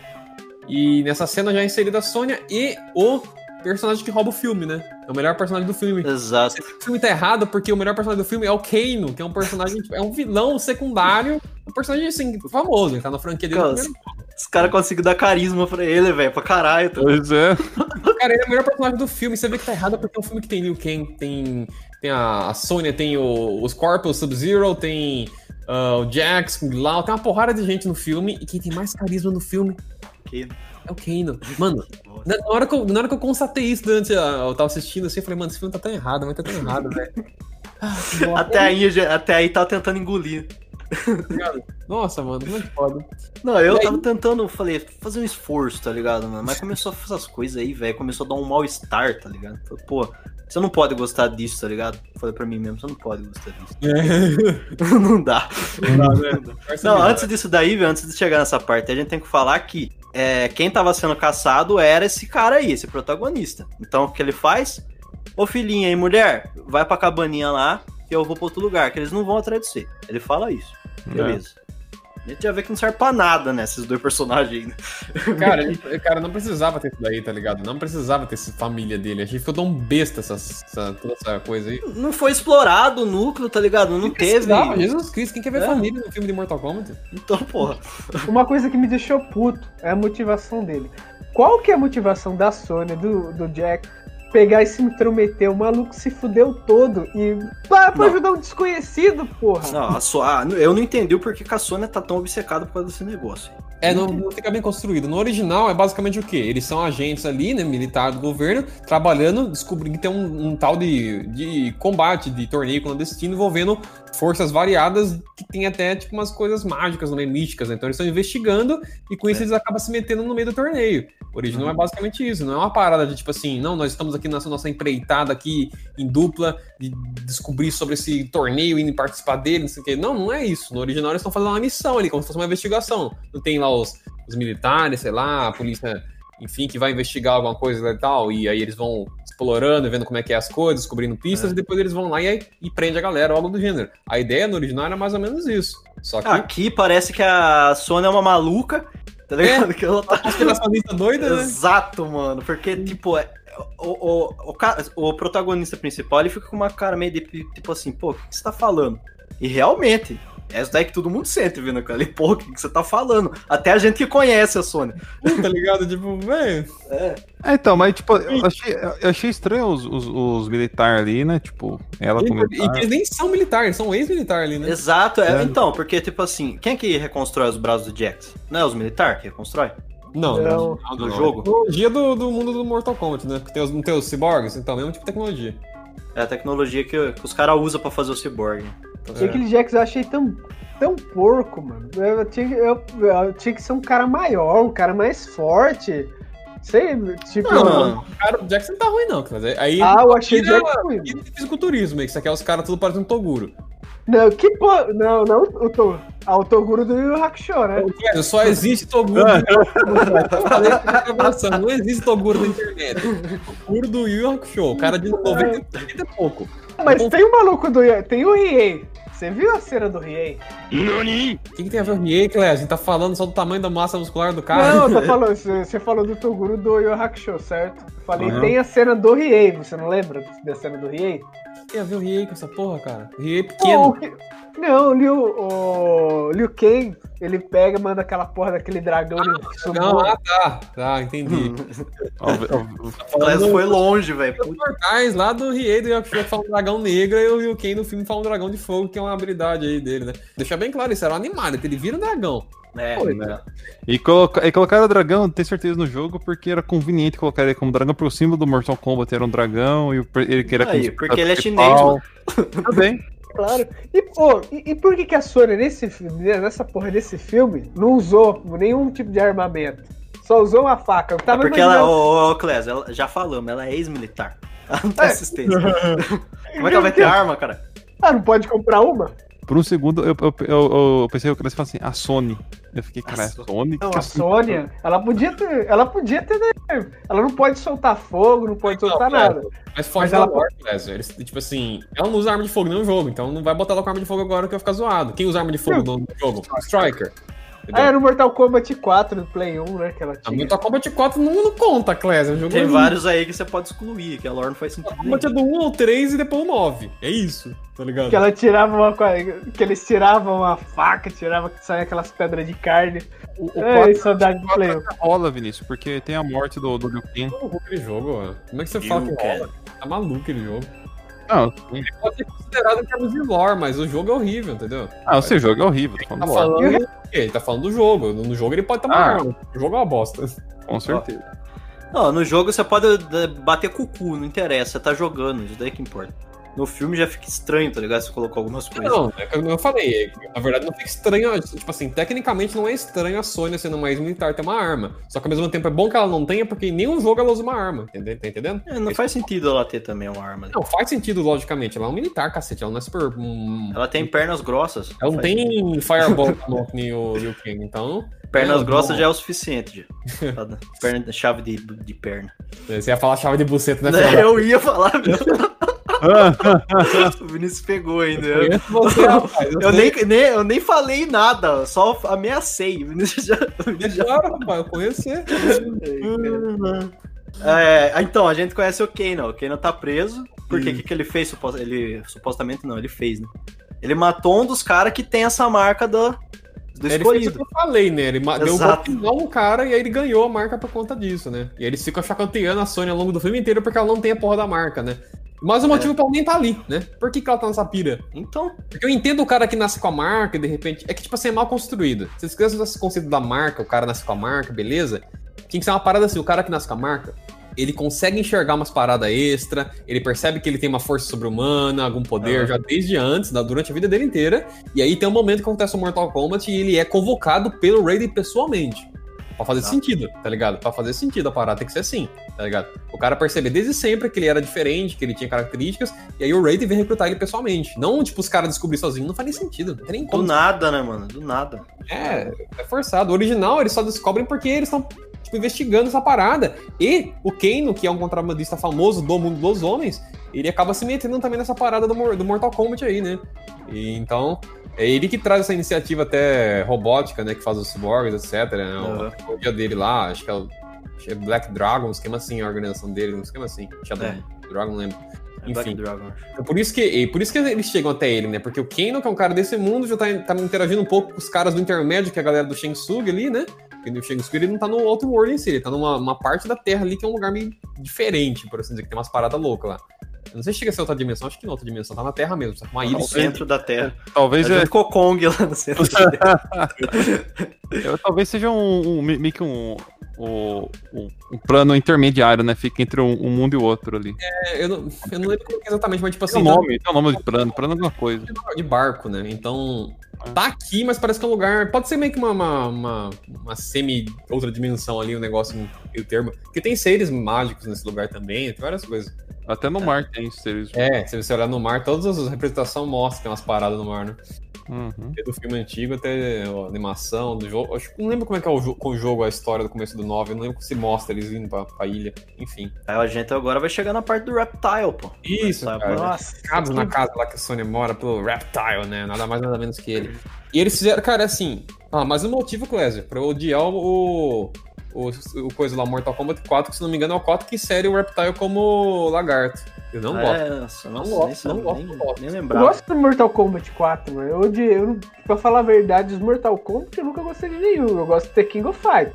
E nessa cena já é inserida a Sônia e o personagem que rouba o filme, né? É o melhor personagem do filme. Exato. O filme tá errado porque o melhor personagem do filme é o Kano, que é um personagem, é um vilão secundário, um personagem assim, famoso, ele tá na franquia dele. Cara, Os caras conseguiram dar carisma pra ele, velho, pra caralho. Tá? Pois é. Cara, ele é o melhor personagem do filme. Você vê que tá errado porque é um filme que tem Liu Kang, tem, tem a, a Sonya, tem o, o Scorpion, o Sub-Zero, tem ah, o Jax, o Lau, tem uma porrada de gente no filme. E quem tem mais carisma no filme Que- é o Kano. Mano, na, na hora que eu, na hora que eu constatei isso durante a, eu tava assistindo assim, eu falei, mano, esse filme tá tão errado, mas tá tão errado, velho. Ah. Até aí, até aí tá tentando engolir. Nossa, mano, como é que pode? Não, eu E aí? tava tentando, falei, fazer um esforço, tá ligado, mano? Mas começou a fazer essas coisas aí, velho. Começou a dar um mal-estar, tá ligado? Falei, Pô, você não pode gostar disso, tá ligado? Falei pra mim mesmo, você não pode gostar disso. não dá. Não, antes disso daí, velho, antes de chegar nessa parte, a gente tem que falar que é, quem tava sendo caçado era esse cara aí, esse protagonista. Então, o que ele faz? Ô filhinha e mulher, vai pra cabaninha lá que eu vou pra outro lugar, que eles não vão atrás de você. Ele fala isso. Beleza. A gente já vê que não serve pra nada, né, esses dois personagens ainda. Cara, ele, cara, não precisava ter isso daí, tá ligado? Não precisava ter essa família dele. Achei que ficou tão besta essa, essa- toda essa coisa aí. Não foi explorado o núcleo, tá ligado? Não teve. Precisava, Jesus Cristo, quem quer ver É. família no filme de Mortal Kombat? Então, porra. Uma coisa que me deixou puto é a motivação dele. Qual que é a motivação da Sônia, do, do Jack, pegar e se intrometer? O maluco se fudeu todo e. Pra, pra Não. ajudar um desconhecido, porra. Não, a so... ah, eu não entendi o porquê que a Sônia tá tão obcecada por causa desse negócio. É, não, não fica bem construído. No original é basicamente o quê? Eles são agentes ali, né, militar do governo, trabalhando, descobrindo que tem um, um tal de, de combate, de torneio clandestino envolvendo forças variadas que tem até, tipo, umas coisas mágicas, né, místicas, né? Então eles estão investigando e com isso É. eles acabam se metendo no meio do torneio. O original é basicamente isso, não é uma parada de, tipo assim, não, nós estamos aqui nessa nossa empreitada aqui em dupla de descobrir sobre esse torneio e participar dele, não sei o quê. Não, não é isso. No original eles estão fazendo uma missão ali, como se fosse uma investigação. Não tem lá os, os militares, sei lá, a polícia, enfim, que vai investigar alguma coisa e tal, e aí eles vão explorando, vendo como é que é as coisas, descobrindo pistas, É. e depois eles vão lá e, e prende a galera, algo do gênero. A ideia no original era mais ou menos isso. Só que Aqui parece que a Sony é uma maluca, tá ligado? Que ela tá conspiracionista doida, né? Exato, mano. Porque, tipo, é- o, o, o, ca- o protagonista principal ele fica com uma cara meio de tipo assim, pô, o que você tá falando? E realmente, é isso daí que todo mundo sente, vindo aquela pô, o que que você tá falando? Até a gente que conhece a Sony. Tá ligado? Tipo, velho. É. É, então, mas tipo, eu achei, eu achei estranho os, os, os militares ali, né? Tipo, ela com E, e militar. que eles nem são militares, são ex-militar ali, né? Exato, é, É. então, porque, tipo assim, quem é que reconstrói os braços do Jax? Não é os militares que reconstrói? Não, Não. não, Do jogo? Tecnologia do, do mundo do Mortal Kombat, né? Que tem os, não tem os cyborgs, então, mesmo tipo de tecnologia. É a tecnologia que, que os caras usam pra fazer o cyborg. E aquele Jax eu achei tão, tão porco, mano. Eu tinha, eu, eu tinha que ser um cara maior, um cara mais forte. Sei, tipo. Não, Cara, o Jackson não tá ruim, não. Aí ah, eu achei tira- Jax ruim. e fisiculturismo, que isso aqui é os caras tudo parecendo um Toguro. Não, que porra. Não, não o Toguro. Ah, o Toguro do Yu Hakusho, né? Velho, só existe Toguro que conversando, Não existe Toguro na internet. Toguro do Yu Yu Hakusho, o cara de 90 e pouco. Mas tem o maluco do. Tem o Riei. Você viu a cena do Riei? O que, que tem a ver com o Riei, Cléo? A gente tá falando só do tamanho da massa muscular do cara. Não, eu tô falando. Você falou do Toguro do Yu Yu Hakusho, certo? Eu Falei, Uhum. tem a cena do Riei. Você não lembra da cena do Riei? O que tem a ver o Riei com essa porra, cara? Riei é Pô, pequeno. o que- Não, o Liu, o Liu Kang, ele pega, manda aquela porra daquele dragão sumô. Não, ah, tá. Tá, entendi. O Clésio foi longe, velho. Os portais lá do Riei do Yakusho que falam um dragão negro e o Liu Kang no filme fala um dragão de fogo, que é uma habilidade aí dele, né? Deixa bem claro, isso era um animal, ele vira um dragão. É, Foi, né? E, coloca, e colocaram o dragão, tenho certeza, no jogo, porque era conveniente colocar ele como dragão, porque o símbolo do Mortal Kombat era um dragão e ele queria Aí, porque ele é chinês, mano. Também. Claro. E, pô, e, e por que, que a Sony, nesse filme, nessa porra desse filme, não usou nenhum tipo de armamento? Só usou uma faca. Eu É tava porque ela, imaginando- ô, ô, Clésio, ela- já falamos, ela é ex-militar. Ela não tem É. assistência. Como é que ela vai ter arma, cara? Ah, não pode comprar uma? Por um segundo, eu, eu, eu, eu pensei que eu queria falar assim, a Sony. Eu fiquei, cara, é A a Sony? Não, Que a Sônia, ela podia ter. Ela podia ter. né? Ela não pode soltar fogo, não pode Não, soltar é. nada. Mas da ela- Clésio. Eles, tipo assim, ela não usa arma de fogo no jogo, então não vai botar ela com arma de fogo agora que vai ficar zoado. Quem usa arma de fogo no jogo? Striker. Ah, era no Mortal Kombat 4 do Play 1, né? Que ela A tinha. Mortal Kombat 4 não, não conta, Clésio. é Tem vários aí que você pode excluir, que a lore não faz sentido. Mortal Kombat é do 1 ao 3 e depois o 9. É isso, tá ligado? Que ela tirava uma. Que eles tiravam uma faca, tirava que saia aquelas pedras de carne. O, o É, quatro- saudade do Play 1. rola, Vinícius, porque tem a morte do, do Liu Kang. Como é que você fala que rola? Tá maluco aquele jogo. Não, Pode ser considerado em termos de lore, mas o jogo é horrível, entendeu? ah, o seu jogo é horrível, tô Tá falando lore, falando do quê? Ele tá falando do jogo. No jogo ele pode tomar Ah. arma. O jogo é uma bosta. com certeza. Não, no jogo você pode eh, bater com o cu, não interessa, você tá jogando, isso daí que importa. No filme já fica estranho, tá ligado? Você colocou algumas coisas. Não, é como eu falei. é, Na verdade, não fica estranho. Tipo assim, tecnicamente não é estranho a Sony sendo uma ex-militar ter uma arma. Só que ao mesmo tempo é bom que ela não tenha, porque em nenhum jogo ela usa uma arma. Entendeu? Tá entendendo? É, não faz sentido ela ter também uma arma. Não, faz sentido, logicamente. Ela é um militar, cacete. Ela não é super. hum, Ela tem pernas grossas. Ela não faz sentido. tem Fireball o Liu Kang, então. Pernas É, grossas bom. já é o suficiente. Já. Perna, chave de, de perna. Você ia falar chave de buceta, né? Eu ia falar mesmo. o Vinícius pegou ainda. Eu você, rapaz. eu nem, nem, eu nem falei nada, só ameacei. O Vinícius já. o Vinícius já- Claro, rapaz, eu conheço você. É, então, a gente conhece o Kano. O Kano tá preso. Por quê? O Hum. que, que ele fez? Ele, supostamente não, ele fez, né? Ele matou um dos caras que tem essa marca do, do Ele fez o escolhido. que eu falei, né? Ele ma- deu um Exato. golpe no cara e aí ele ganhou a marca por conta disso, né? E aí eles ficam chacoteando a Sony ao longo do filme inteiro porque ela não tem a porra da marca, né? Mas o motivo pra ela nem tá ali, né? Por que, que ela tá nessa pira? Então, Porque eu entendo o cara que nasce com a marca e de repente. É que, tipo assim, é mal construído. Se você esquece esse conceito da marca, o cara nasce com a marca, beleza? Tinha que ser uma parada assim: o cara que nasce com a marca, ele consegue enxergar umas paradas extra, ele percebe que ele tem uma força sobre-humana, algum poder Aham. já desde antes, durante a vida dele inteira. E aí tem um momento que acontece o Mortal Kombat e ele é convocado pelo Raiden pessoalmente. Pra fazer Tá. sentido, tá ligado? Pra fazer sentido a parada tem que ser assim, tá ligado? O cara percebe desde sempre que ele era diferente, que ele tinha características, e aí o Raiden vem recrutar ele pessoalmente. Não, tipo, os caras descobrir sozinho, não faz nem sentido. Não tem nem do como. nada, né, mano? Do nada. É, é forçado. O original eles só descobrem porque eles estão tipo, investigando essa parada. E o Kano, que é um contrabandista famoso do mundo dos homens, ele acaba se metendo também nessa parada do, do Mortal Kombat aí, né? E, então, é ele que traz essa iniciativa até robótica, né? Que faz os cyborgs, etc. Né? O, o dia dele lá, acho que é o acho que é Black Dragon, um esquema assim, a organização dele, um esquema assim. Shadow É. Dragon, não lembro. É Black Enfim. É por isso que, e por isso que eles chegam até ele, né? Porque o Kano, que é um cara desse mundo, já tá, tá interagindo um pouco com os caras do intermédio, que é a galera do Shang Tsung ali, né? Porque o Shang Tsung ele não tá no Outworld em si, ele tá numa uma parte da Terra ali que é um lugar meio diferente, por assim dizer, que tem umas paradas loucas lá. Eu não sei se chega a ser outra dimensão, acho que não, outra dimensão, tá na Terra mesmo, tá com uma ilha. No centro da Terra. Talvez, É é, o Kong lá no centro da Terra. eu- talvez seja um, um meio que um, um, um- um plano intermediário, né? Fica entre um, um mundo e o outro ali. É, eu, não, eu não lembro como que é exatamente, mas tipo Tem assim, um tá- nome, tem um nome de plano, plano é alguma coisa. de barco, né? Então, tá aqui, mas parece que é um lugar. Pode ser meio que uma, uma, uma, uma semi outra dimensão ali, um negócio meio termo. Porque tem seres mágicos nesse lugar também, tem várias coisas. Até no mar tem seres. É, se você olhar no mar, todas as representações mostram que tem umas paradas no mar, né? Uhum. Do filme antigo até a animação do jogo. Acho que não lembro como é que é o, jo- com o jogo, a história do começo do 9. Eu não lembro se mostra eles indo pra, pra ilha. Enfim. Aí a gente agora vai chegar na parte do Reptile, pô. Isso, Reptile, cara. Nossa, Cabe na casa lá que a Sony mora pelo Reptile, né? Nada mais, nada menos que ele. E eles fizeram, cara, assim. Ah, mas o motivo, Clésio, pra eu odiar o, o, o coisa lá, Mortal Kombat 4, que se não me engano é o 4 que insere o Reptile como lagarto. Eu não gosto. É, nossa, Não nossa, gosto, não gosto, nem, não gosto. nem eu gosto do Mortal Kombat 4, mano. Eu, eu, pra falar a verdade, os Mortal Kombat eu nunca gostei de nenhum. Eu gosto de ter King of Fight.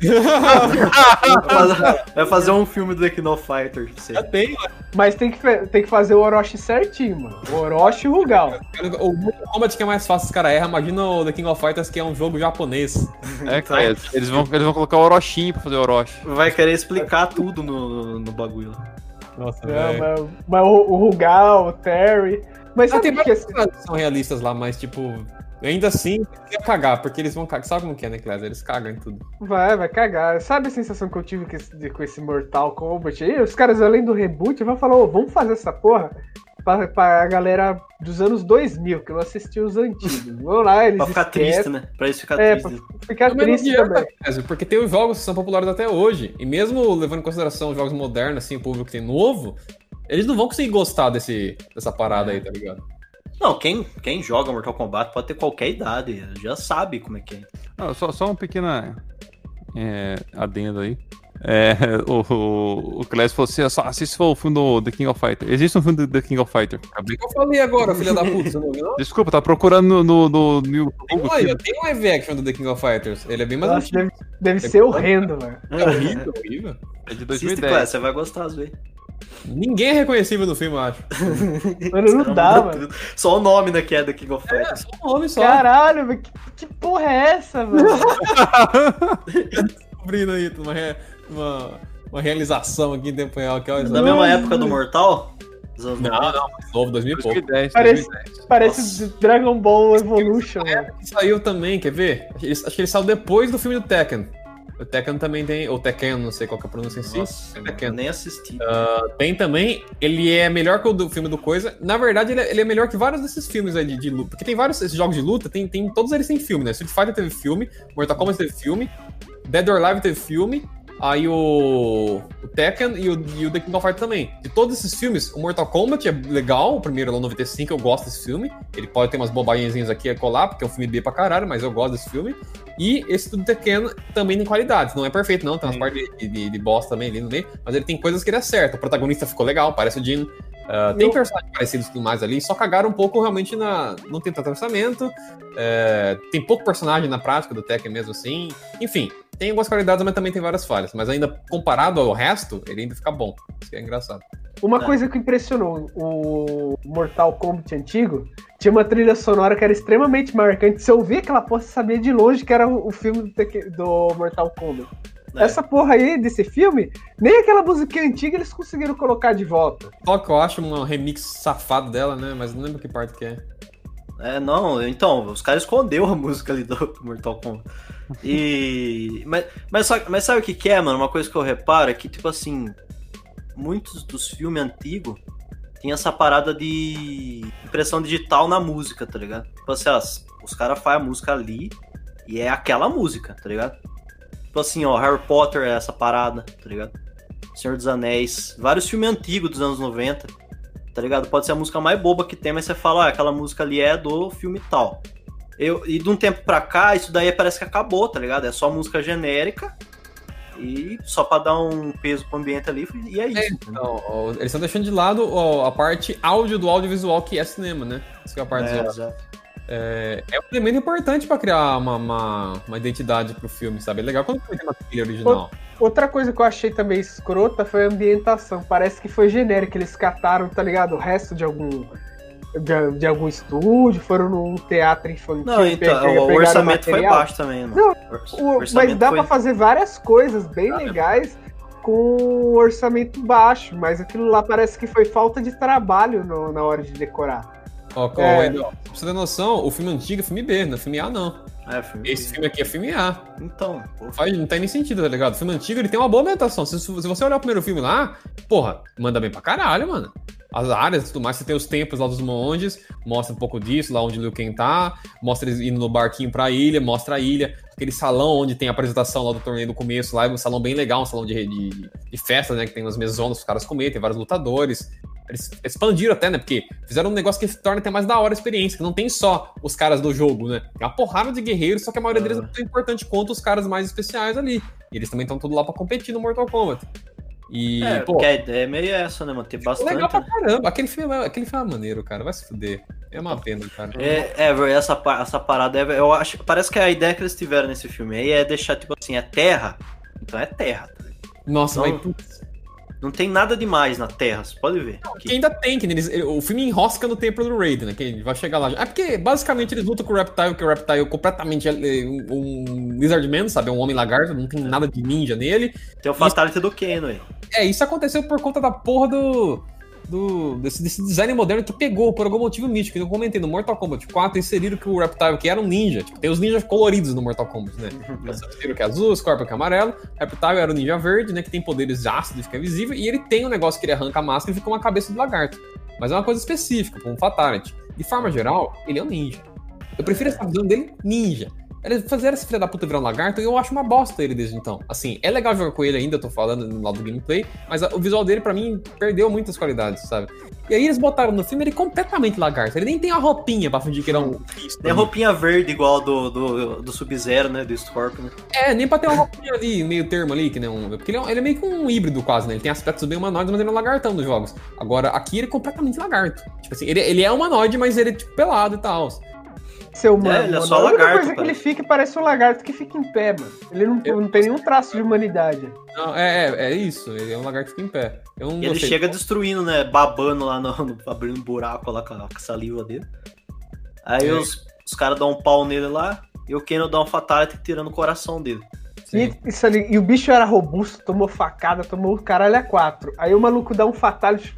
Vai fazer, um filme do The King of Fighters. pra você. Já tem, Mas tem que, tem que fazer o Orochi certinho, mano. O Orochi e o Rugal. O Mortal Kombat que é mais fácil os caras erram, imagina o The King of Fighters que é um jogo japonês. É, cara, eles- eles vão, eles vão colocar o Orochinho pra fazer o Orochi. Vai querer explicar tudo no, no bagulho. Nossa, Não, velho. mas, mas o, o Rugal, o Terry. Mas Ah, tem é- personagens que são realistas lá, mas tipo, ainda assim, ia cagar, porque eles vão cagar. Sabe como que é, né, Clésio? Eles cagam em tudo. Vai, vai cagar. Sabe a sensação que eu tive com esse, com esse Mortal Kombat aí? Os caras, além do reboot, vão falar, ô, vamos fazer essa porra pra, pra galera dos anos 2000, que não assistiu os antigos. Vamos lá, eles Pra ficar esquecem. triste, né? Pra isso ficar É, triste. pra ficar não triste adianta, também. Clésio, porque tem os jogos que são populares até hoje. E mesmo levando em consideração os jogos modernos, assim, o público que tem novo, eles não vão conseguir gostar desse, dessa parada aí, tá ligado? Não, quem, quem joga Mortal Kombat pode ter qualquer idade, já sabe como é que é. Ah, só, só uma pequena é, adendo aí. É, o, o, o Clésio falou assim: só assiste o filme do The King of Fighter. Existe um filme do The King of Fighter. Acabei que eu falei agora, filha da puta, você não viu? não? Desculpa, tá procurando no, no, no, no Tem um, tem um live action do The King of Fighters. Ele é bem mais deve, deve ser horrendo, mano. É horrível, horrível. É de Assiste, 2010. Clécio, você vai gostar às vezes. Ninguém é reconhecível no filme, eu acho. Mano, não dá, mano. Só o nome que é The King of É, Fighters. só um nome só. Caralho, velho, que, que porra é essa, mano? descobrindo aí uma, uma, uma realização aqui em tempo real. Que, só. Da mesma época do Mortal? Não, 90? não, mais novo, 2000 e pouco. 2010, Parece, 2010. parece Dragon Ball Evolution, mano. Saiu também, quer ver? Acho que ele saiu depois do filme do Tekken. O Tekken também tem, ou Tekken, não sei qual que é a pronúncia em si. Nossa, É Tekken. nem assisti. Tem também, ele é melhor que o do filme do Coisa. Na verdade, ele é, ele é melhor que vários desses filmes aí de, de luta. Porque tem vários esses jogos de luta, tem, tem, todos eles têm filme, né? Street Fighter teve filme, Mortal Kombat teve filme, Dead or Alive teve filme, aí o, o Tekken e o, e o The King of Fighters também. De todos esses filmes, o Mortal Kombat é legal, o primeiro lá, o 95, eu gosto desse filme. Ele pode ter umas bobagens aqui a colar, porque é um filme B pra caralho, mas eu gosto desse filme. E esse do Tekken também tem qualidades. Não é perfeito, não. Tem umas partes de, de, de bosta também ali no meio. Mas ele tem coisas que ele acerta. O protagonista ficou legal, parece o Jin. Ah, tem personagens parecidos e tudo mais ali, só cagaram um pouco realmente na. Não tem tanto orçamento. é, tem pouco personagem na prática do Tekken mesmo assim. Enfim, tem algumas qualidades, mas também tem várias falhas. Mas ainda comparado ao resto, ele ainda fica bom. Isso que é engraçado. Uma É. coisa que impressionou o Mortal Kombat antigo tinha uma trilha sonora que era extremamente marcante. Se eu ouvia aquela porra, você sabia de longe que era o filme do, do Mortal Kombat. É. Essa porra aí desse filme, nem aquela musiquinha antiga eles conseguiram colocar de volta. Só que eu acho um remix safado dela, né? Mas não lembro que parte que é. É, não, então, os caras escondeu a música ali do, Mortal Kombat. E. Mas, mas, mas sabe o que, que é, mano? Uma coisa que eu reparo é que, tipo assim, muitos dos filmes antigos tem essa parada de impressão digital na música, tá ligado? Tipo assim, ó, os caras fazem a música ali e é aquela música, tá ligado? Tipo assim, ó, Harry Potter é essa parada, tá ligado? Senhor dos Anéis, vários filmes antigos dos anos 90, tá ligado? Pode ser a música mais boba que tem, mas você fala, ó, aquela música ali é do filme tal. Eu, e de um tempo pra cá, isso daí parece que acabou, tá ligado? É só música genérica e só pra dar um peso pro ambiente ali, e é isso. entendeu? Então, eles estão deixando de lado a parte áudio do audiovisual, que é cinema, né? Isso que é a parte É, do- é, é um elemento importante pra criar uma, uma, uma identidade pro filme, sabe? É legal quando tem uma trilha original. Outra coisa que eu achei também escrota foi a ambientação. Parece que foi genérico, eles cataram, tá ligado? O resto de algum. De, de algum estúdio, foram num teatro infantil. Não, então, o, orçamento foi baixo também, mano. Não, O O- mas dá foi- pra fazer várias coisas bem legais com orçamento baixo, mas aquilo lá parece que foi falta de trabalho no- na hora de decorar. Ó, É. Pra você ter noção, o filme antigo é filme B, não é filme A, não. É, filme- Esse filme aqui é filme A. Então, Faz, não tem nem sentido, tá ligado? O filme antigo ele tem uma boa ambientação. Se, se você olhar o primeiro filme lá, porra, manda bem pra caralho, mano. As áreas e tudo mais, você tem os templos lá dos monges, mostra um pouco disso, lá onde o Liu Kang tá, mostra eles indo no barquinho pra ilha, mostra a ilha, aquele salão onde tem a apresentação lá do torneio no começo, lá é um salão bem legal, um salão de, de, de festa, né, que tem umas mesonas os caras comer, tem vários lutadores. Eles expandiram até, né, porque fizeram um negócio que torna até mais da hora a experiência, que não tem só os caras do jogo, né, tem uma porrada de guerreiros, só que a maioria deles não é tão importante quanto os caras mais especiais ali. E eles também estão tudo lá pra competir no Mortal Kombat. E, é, pô, porque a ideia é meio essa, né, mano? Ter bastante. legal pra né? caramba. Aquele filme, é- aquele filme é maneiro, cara. Vai se fuder. É uma pena, cara. É, é, essa, essa parada, é, eu acho, parece que a ideia que eles tiveram nesse filme aí é deixar, tipo assim, é terra, então é terra. tá? Nossa, não- mas putz, Não tem nada demais na terra, você pode ver. que Que- ainda tem, que eles, o filme enrosca no templo do Raiden, né? Que vai chegar lá. É porque basicamente eles lutam com o Reptile, que o Reptile é completamente é, um, um Lizard Man, sabe? É um homem lagarto, não tem nada de ninja nele. Tem o Fatality do Keno aí. É, isso aconteceu por conta da porra do. Do desse, desse design moderno que pegou por algum motivo mítico. que Eu comentei no Mortal Kombat 4, inseriram que o Reptile, que era um ninja, tipo, tem os ninjas coloridos no Mortal Kombat, né? O Sub-Zero que é azul, Scorpion que é amarelo, Reptile era o ninja verde, né? Que tem poderes ácidos fica visível, e ele tem um negócio que ele arranca a máscara e fica uma cabeça de lagarto. Mas é uma coisa específica, como um Fatality. De forma geral, ele é um ninja. Eu prefiro essa visão dele ninja. Eles fizeram esse filho da puta virar um lagarto e eu acho uma bosta ele desde então. Assim, é legal jogar com ele ainda, eu tô falando no lado do gameplay, mas o visual dele, pra mim, perdeu muitas qualidades, sabe? E aí eles botaram no filme ele completamente lagarto. Ele nem tem a roupinha pra fingir que ele é um bicho. Tem a roupinha verde igual do, do, do Sub-Zero, né? Do Scorpion. né? É, nem pra ter uma roupinha ali, meio termo ali, que nem um. Porque ele é, um- ele é meio que um híbrido quase, né? Ele tem aspectos bem humanoides, mas ele é um lagartão nos jogos. Agora, aqui ele é completamente lagarto. Tipo assim, ele, ele é humanoide, mas ele é tipo pelado e tal. Seu humano. É, ele é mano. só a única lagarto, coisa que cara. ele fica parece um lagarto que fica em pé, mano. Ele não, Eu- não tem nenhum traço de humanidade. Não, é, é, é isso. Ele é um lagarto que fica em pé. Eu não E ele chega destruindo, né? Babando lá, no, no- abrindo um buraco lá com a, com a saliva dele. Aí É. os, os caras dão um pau nele lá e o Keno dá um Fatality tirando o coração dele. E, isso ali- e o bicho era robusto, tomou facada, tomou o caralho a quatro. Aí o maluco dá um fatality,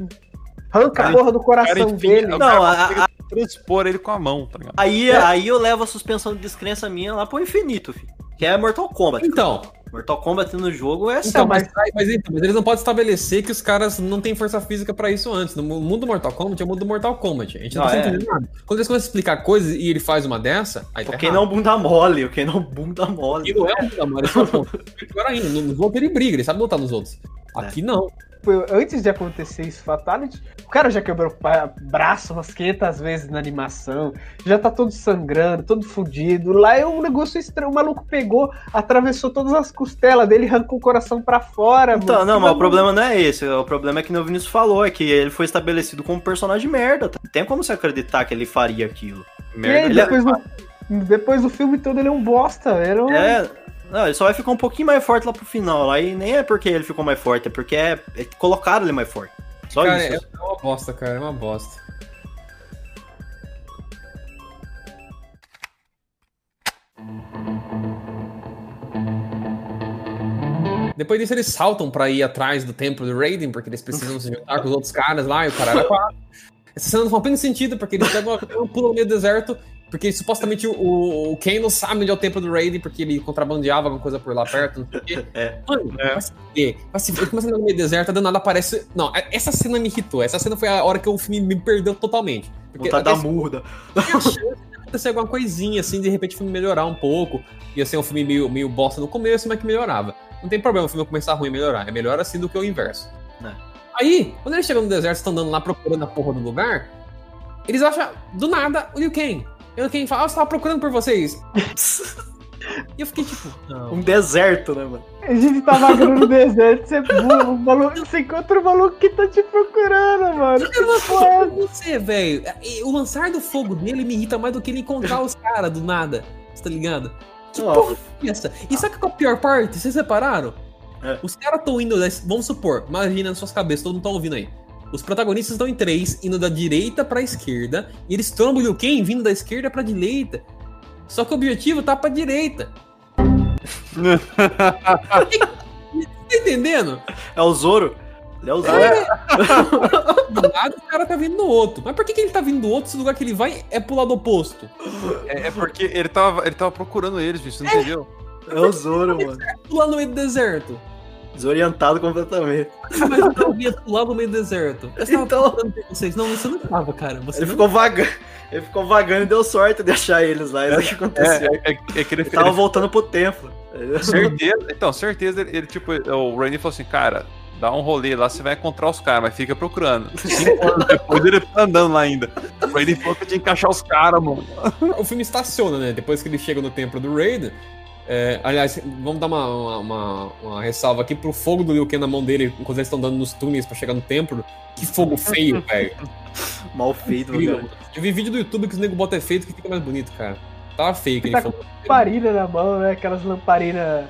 arranca a Cara, porra do coração cara, enfim, dele. Não, cara a- consegue transpor ele com a mão, tá ligado? Aí, É. aí eu levo a suspensão de descrença minha lá pro infinito, filho. Que é Mortal Kombat. Então, Mortal Kombat no jogo é então mas- mas, então, mas eles não podem estabelecer que os caras não têm força física pra isso antes. No mundo do Mortal Kombat é o mundo do Mortal Kombat. A gente não, Não, tá é. entendendo nada. Quando eles começam a explicar coisas e ele faz uma dessa, aí tá O é errado. um bunda mole, o é um bunda mole. E não é um bunda mole, esse é o ponto. Pior ainda, no- nos outros ele briga, ele sabe lutar nos outros. Aqui não. Foi- Antes de acontecer isso, Fatality, o cara já quebrou braço umas 500 vezes na animação, já tá todo sangrando, todo fudido. Lá é um negócio estranho. O maluco pegou, atravessou todas as costelas dele, arrancou o coração pra fora. Então, mano. não, mas o problema não é esse. O problema é que o Vinícius falou, é que ele foi estabelecido como personagem merda. tá? Tem como você acreditar que ele faria aquilo. E aí, Merda. ele é- depois, do, depois do filme todo, ele é um bosta. Era um... É. Não, ele só vai ficar um pouquinho mais forte lá pro final. Aí nem é porque ele ficou mais forte, é porque é, é colocaram ele mais forte. Só Cara, isso. é uma bosta, cara, é uma bosta. Depois disso, eles saltam pra ir atrás do templo do Raiden, porque eles precisam se juntar com os outros caras lá, e o cara era quatro. Essa cena não faz apenas sentido, porque eles pegam um pulo no meio do deserto, porque supostamente o, o Ken não sabe onde é o templo do Raiden, porque ele contrabandeava alguma coisa por lá perto, não sei o quê. É. Mano, vai se fuder, vai se. Começa andar no meio do deserto, do nada aparece. Não, essa cena me irritou. Essa cena foi a hora que o filme me perdeu totalmente. Porque Vontade da murda. acontecer alguma coisinha, assim, de repente o filme melhorar um pouco. Ia ser um filme meio, meio bosta no começo, mas que melhorava. Não tem problema o filme começar ruim e melhorar. É melhor assim do que o inverso. É. Aí, quando eles chegam no deserto, estão andando lá procurando a porra do lugar, eles acham, do nada, o Liu Kang. E Liu Kang fala, ah, eu estava procurando por vocês. E eu fiquei tipo, não. Um deserto, né, mano? A gente tá vagando no deserto, você, pula, o maluco, você encontra o maluco que tá te procurando, mano. Eu não falo com você, velho. O lançar do fogo dele me irrita mais do que ele encontrar os caras do nada. Você tá ligado? Que Ó. porra é essa? E sabe qual é a pior parte? Vocês repararam? É. Os caras estão indo. Vamos supor, imagina nas suas cabeças, todo mundo tá ouvindo aí. Os protagonistas estão em três, indo da direita pra esquerda, e eles trombam o Kang vindo da esquerda pra direita. Só que o objetivo tá pra direita. tá entendendo? É o Zoro. Ele é o Zoro. Do lado, o cara tá vindo do outro. Mas por que, que ele tá vindo do outro se o lugar que ele vai é pro lado oposto? É, é porque ele tava, ele tava procurando eles, bicho, você não entendeu? É o Zoro, mano. Pular no meio do deserto. Desorientado completamente. Mas eu pular no meio do deserto. Eu estava Então- por vocês. Não, você não tava, cara. Você Ele não... ficou vagando. Ele ficou vagando e deu sorte de achar eles lá. Isso que aconteceu. É, é, é que ele, Ele tava voltando pro templo. Certeza, então, certeza, ele, ele, tipo, o Rainy falou assim, cara, dá um rolê lá, você vai encontrar os caras, mas fica procurando. Cinco anos depois ele tá andando lá ainda. O Rainy falou que tinha que achar os caras, mano. O filme estaciona, né? Depois que ele chega no templo do Raiden. É, aliás, vamos dar uma, uma, uma- uma ressalva aqui pro fogo do Liu Kang na mão dele enquanto eles estão andando nos túneis pra chegar no templo. Que fogo feio, velho. Mal feito, mano. Eu vi vídeo do YouTube que os nego botam efeito que fica mais bonito, cara. Tava feio aquele Tá fogo. Lamparina na mão, né? Aquelas lamparinas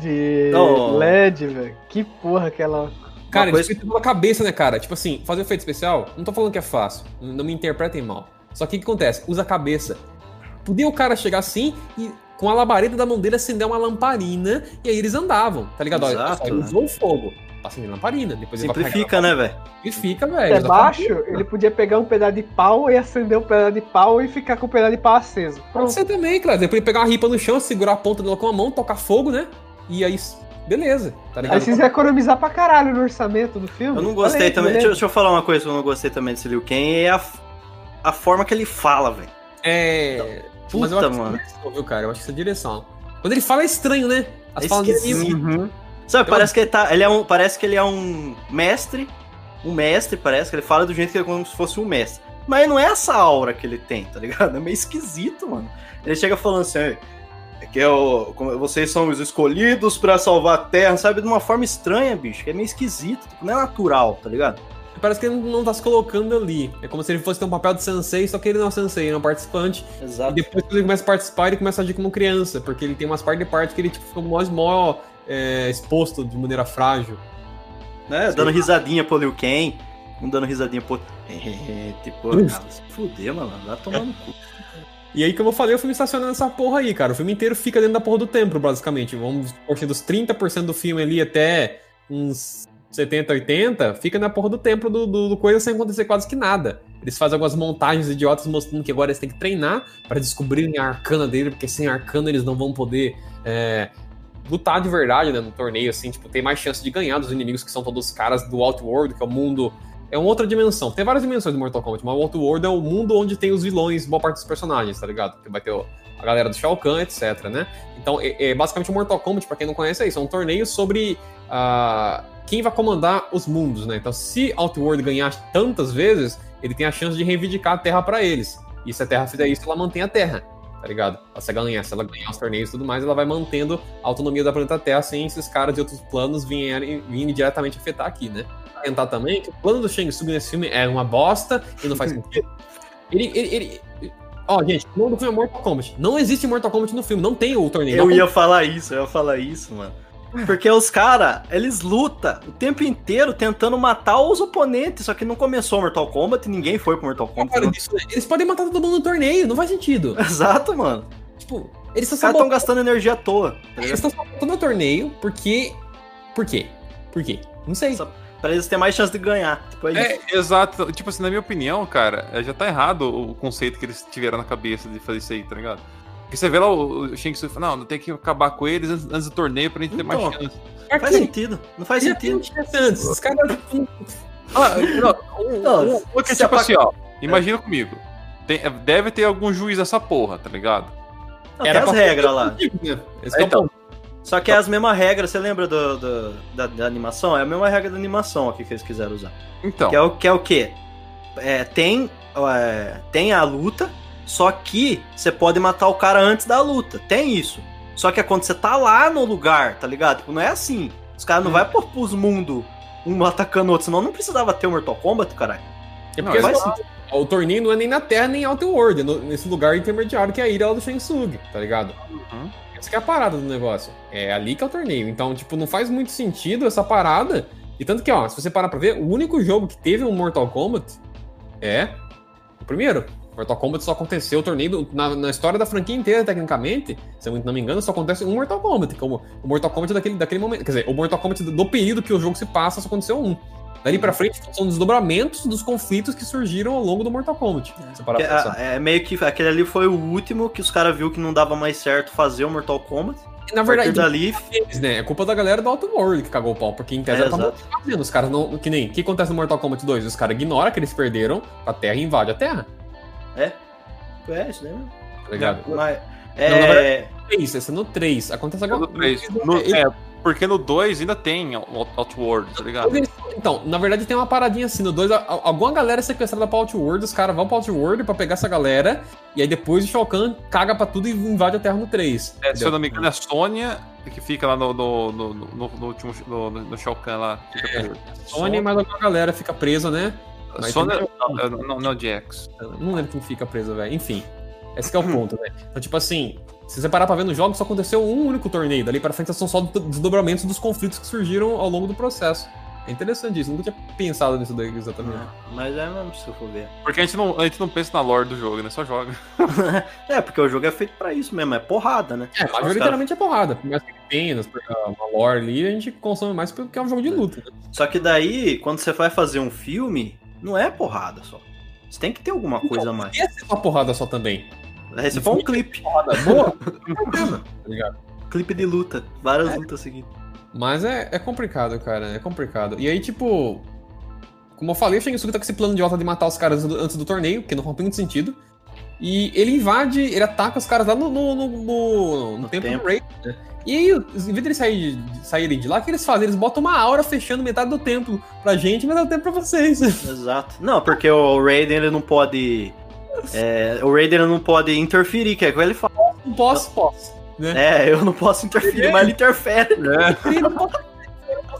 de Oh. LED, velho. Que porra aquela. Cara, coisa- eles ficam na cabeça, né, cara? Tipo assim, fazer efeito especial, não tô falando que é fácil. Não me interpretem mal. Só que o que acontece? Usa a cabeça. Podia o cara chegar assim e com a labareda da mão dele acender uma lamparina e aí eles andavam, tá ligado? Olha, Exato, ele né? usou o fogo. Acender lamparina, depois ele vai Simplifica, né, velho? Simplifica, velho. É baixo, ele podia pegar um pedaço de pau e acender um pedaço de pau e ficar com o pedaço de pau aceso. Pode Pronto. ser também, claro. Depois ele pegar uma ripa no chão, segurar a ponta dela com a mão, tocar fogo, né? E aí, beleza, tá ligado? Aí vocês iam economizar pra caralho no orçamento do filme. Eu não gostei Falei, também. Deixa, deixa eu falar uma coisa que eu não gostei também desse Liu Kang. É a, a forma que ele fala, velho. É. Puta, Mas eu acho que mano. isso é direção, viu, cara? Eu acho que isso é direção. Quando ele fala é estranho, né? As É falas esquisito. Uhum. Sabe, Eu- parece que ele tá. Ele é um. Parece que ele é um mestre. Um mestre, parece que ele fala do jeito que ele é como se fosse um mestre. Mas não é essa aura que ele tem, tá ligado? É meio esquisito, mano. Ele chega falando assim, "Ei, é que é o, vocês são os escolhidos pra salvar a Terra, sabe? De uma forma estranha, bicho. Que é meio esquisito, tipo, não é natural, tá ligado? Parece que ele não tá se colocando ali. É como se ele fosse ter um papel de sensei, só que ele não é um sensei, ele é um participante. E Exato. depois, quando ele começa a participar, ele começa a agir como criança, porque ele tem umas partes de parte que ele tipo, fica mais mó é, exposto de maneira frágil. Né? Dando risadinha pro Liu Kang. Um dando risadinha pro. É, tipo, ah, se fuder, mano. Vai tomar no cu. E aí, como eu falei, o filme estaciona nessa porra aí, cara. O filme inteiro fica dentro da porra do templo, basicamente. Vamos por dos 30% do filme ali até uns 70, 80, fica na porra do templo do, do, do coisa sem acontecer quase que nada. Eles fazem algumas montagens idiotas mostrando que agora eles têm que treinar para descobrirem a arcana dele, porque sem arcana eles não vão poder é, lutar de verdade né, no torneio, assim, tipo, tem mais chance de ganhar dos inimigos que são todos os caras do Outworld, que é o mundo. É uma outra dimensão. Tem várias dimensões do Mortal Kombat, mas o Outworld é o mundo onde tem os vilões, boa parte dos personagens, tá ligado? Que vai ter a galera do Shao Kahn, etc, né? Então, é, é basicamente o Mortal Kombat, pra quem não conhece, é isso. É um torneio sobre ah, quem vai comandar os mundos, né? Então, se Outworld ganhar tantas vezes, ele tem a chance de reivindicar a Terra pra eles. E se a Terra fizer isso, ela mantém a Terra, tá ligado? Se ela ganhar, se ela ganhar os torneios e tudo mais, ela vai mantendo a autonomia da planeta Terra sem esses caras de outros planos virem, virem diretamente afetar aqui, né? Tentar também que o plano do Shang Tsung nesse filme é uma bosta e não faz sentido. Ele, ele, ele- Ó, gente, o nome do filme é Mortal Kombat. Não existe Mortal Kombat no filme, não tem o torneio. Eu ia falar isso, eu ia falar isso, mano. Porque os caras, eles lutam o tempo inteiro tentando matar os oponentes, só que não começou Mortal Kombat, ninguém foi pro Mortal Kombat. Cara, disso? Eles podem matar todo mundo no torneio, não faz sentido. Exato, mano. Tipo, eles estão estão gastando energia à toa. tá Eles estão sabotando o torneio porque. Por quê? Por quê? Não sei. Só- Pra eles terem mais chance de ganhar. Tipo, é. É, exato. Tipo assim, na minha opinião, cara, é, já tá errado o conceito que eles tiveram na cabeça de fazer isso aí, tá ligado? Porque você vê lá o, Tsung fala, não, tem que acabar com eles antes, antes do torneio pra gente ter mais Então. chance. Pra Faz sentido. Não faz tem sentido. antes. Os caras. Ah, não, um- Não, porque, se tipo apa- assim, ó, imagina comigo. Tem- deve ter algum juiz essa porra, tá ligado? Não, tem as regras lá. Esse que é Então. Só que é as mesmas regras, você lembra do, do- da, da animação? É a mesma regra da animação aqui que eles quiseram usar. Então, Que é o que é o quê? É, tem, é, tem a luta, só que você pode matar o cara antes da luta. Tem isso. Só que é quando você tá lá no lugar, tá ligado? Tipo, não é assim. Os caras não Hum. vai pôr pros mundos um atacando o outro, senão não precisava ter o Mortal Kombat, caralho. É porque Não, assim, faz o torneio não é nem na Terra nem Outworld, é no- nesse lugar intermediário que é a ilha do Shang Tsung, tá ligado? Uhum. Essa que é a parada do negócio. É ali que é o torneio. Então, tipo, não faz muito sentido essa parada. E tanto que, ó, se você parar pra ver, o único jogo que teve um Mortal Kombat é o primeiro. Mortal Kombat só aconteceu o torneio na, na história da franquia inteira, tecnicamente. Se eu não me engano, só acontece um Mortal Kombat. Como o Mortal Kombat daquele, daquele momento. Quer dizer, o Mortal Kombat do, do período que o jogo se passa, só aconteceu um. Dali pra frente são desdobramentos dos conflitos que surgiram ao longo do Mortal Kombat. Pensar. é, é meio que aquele ali foi o último que os caras viu que não dava mais certo fazer o Mortal Kombat. E, na verdade, dali, eles, né? É culpa da galera do Outworld que cagou o pau, porque em tese É, pra exato. fazendo. Os caras não. Que nem. O que acontece no Mortal Kombat 2? Os caras ignoram que eles perderam a Terra e invadem a Terra. É. É, isso daí mesmo. Tá ligado? Mas, Não, na é, Isso, é no 3. Acontece é agora. no 3. No- é, porque no 2 ainda tem Out- Outworld, tá ligado? Então, na verdade tem uma paradinha assim, no 2, alguma galera é sequestrada pra Outworld, os caras vão pra Outworld pra pegar essa galera, e aí depois o Shao Kahn caga pra tudo e invade a Terra no 3. É, se eu não me engano, é a Sônia que fica lá no, no, no, no, no último no, no, Shao Kahn lá. Fica É. preso. Sony, mas alguma galera fica presa, né? Mas Sônia. tem- Não, não, não, Jax. Eu Não lembro quem fica preso, velho. Enfim, esse que é o ponto, né? Então, tipo assim, se você parar pra ver nos jogos, só aconteceu um único torneio. Dali pra frente são só desdobramentos dos conflitos que surgiram ao longo do processo. É interessante isso, nunca tinha pensado nisso daí exatamente. mas é mesmo se eu for ver. Porque a gente, não, a gente não pensa na lore do jogo, né? Só joga. É, porque o jogo é feito pra isso mesmo, é porrada, né? É, majoritariamente é porrada. Por mais que tenha uma lore ali, a gente consome mais porque é um jogo de luta. Né? Só que daí, quando você vai fazer um filme, não é porrada só. Você tem que ter alguma coisa a mais. Essa é uma porrada só também. Aí você faz um clipe. Porrada boa, tá? Clipe de luta. Várias lutas seguidas. Mas é, é complicado, cara, é complicado. E aí, tipo, como eu falei, o Shang Tsung tá com esse plano idiota de matar os caras antes do, torneio, que não faz muito sentido. E ele invade, ele ataca os caras lá no, no, no, no, no templo templo. do Rei, né? E aí, em vez de eles sair, saírem de lá, o que eles fazem? Eles botam uma aura fechando metade do templo pra gente e metade do templo pra vocês. Exato. Não, porque o Raiden ele não pode. é, o Raiden não pode interferir, que é o que ele fala. Não posso, posso. É, eu não posso interferir, mas ele interfere. Ele, não pode-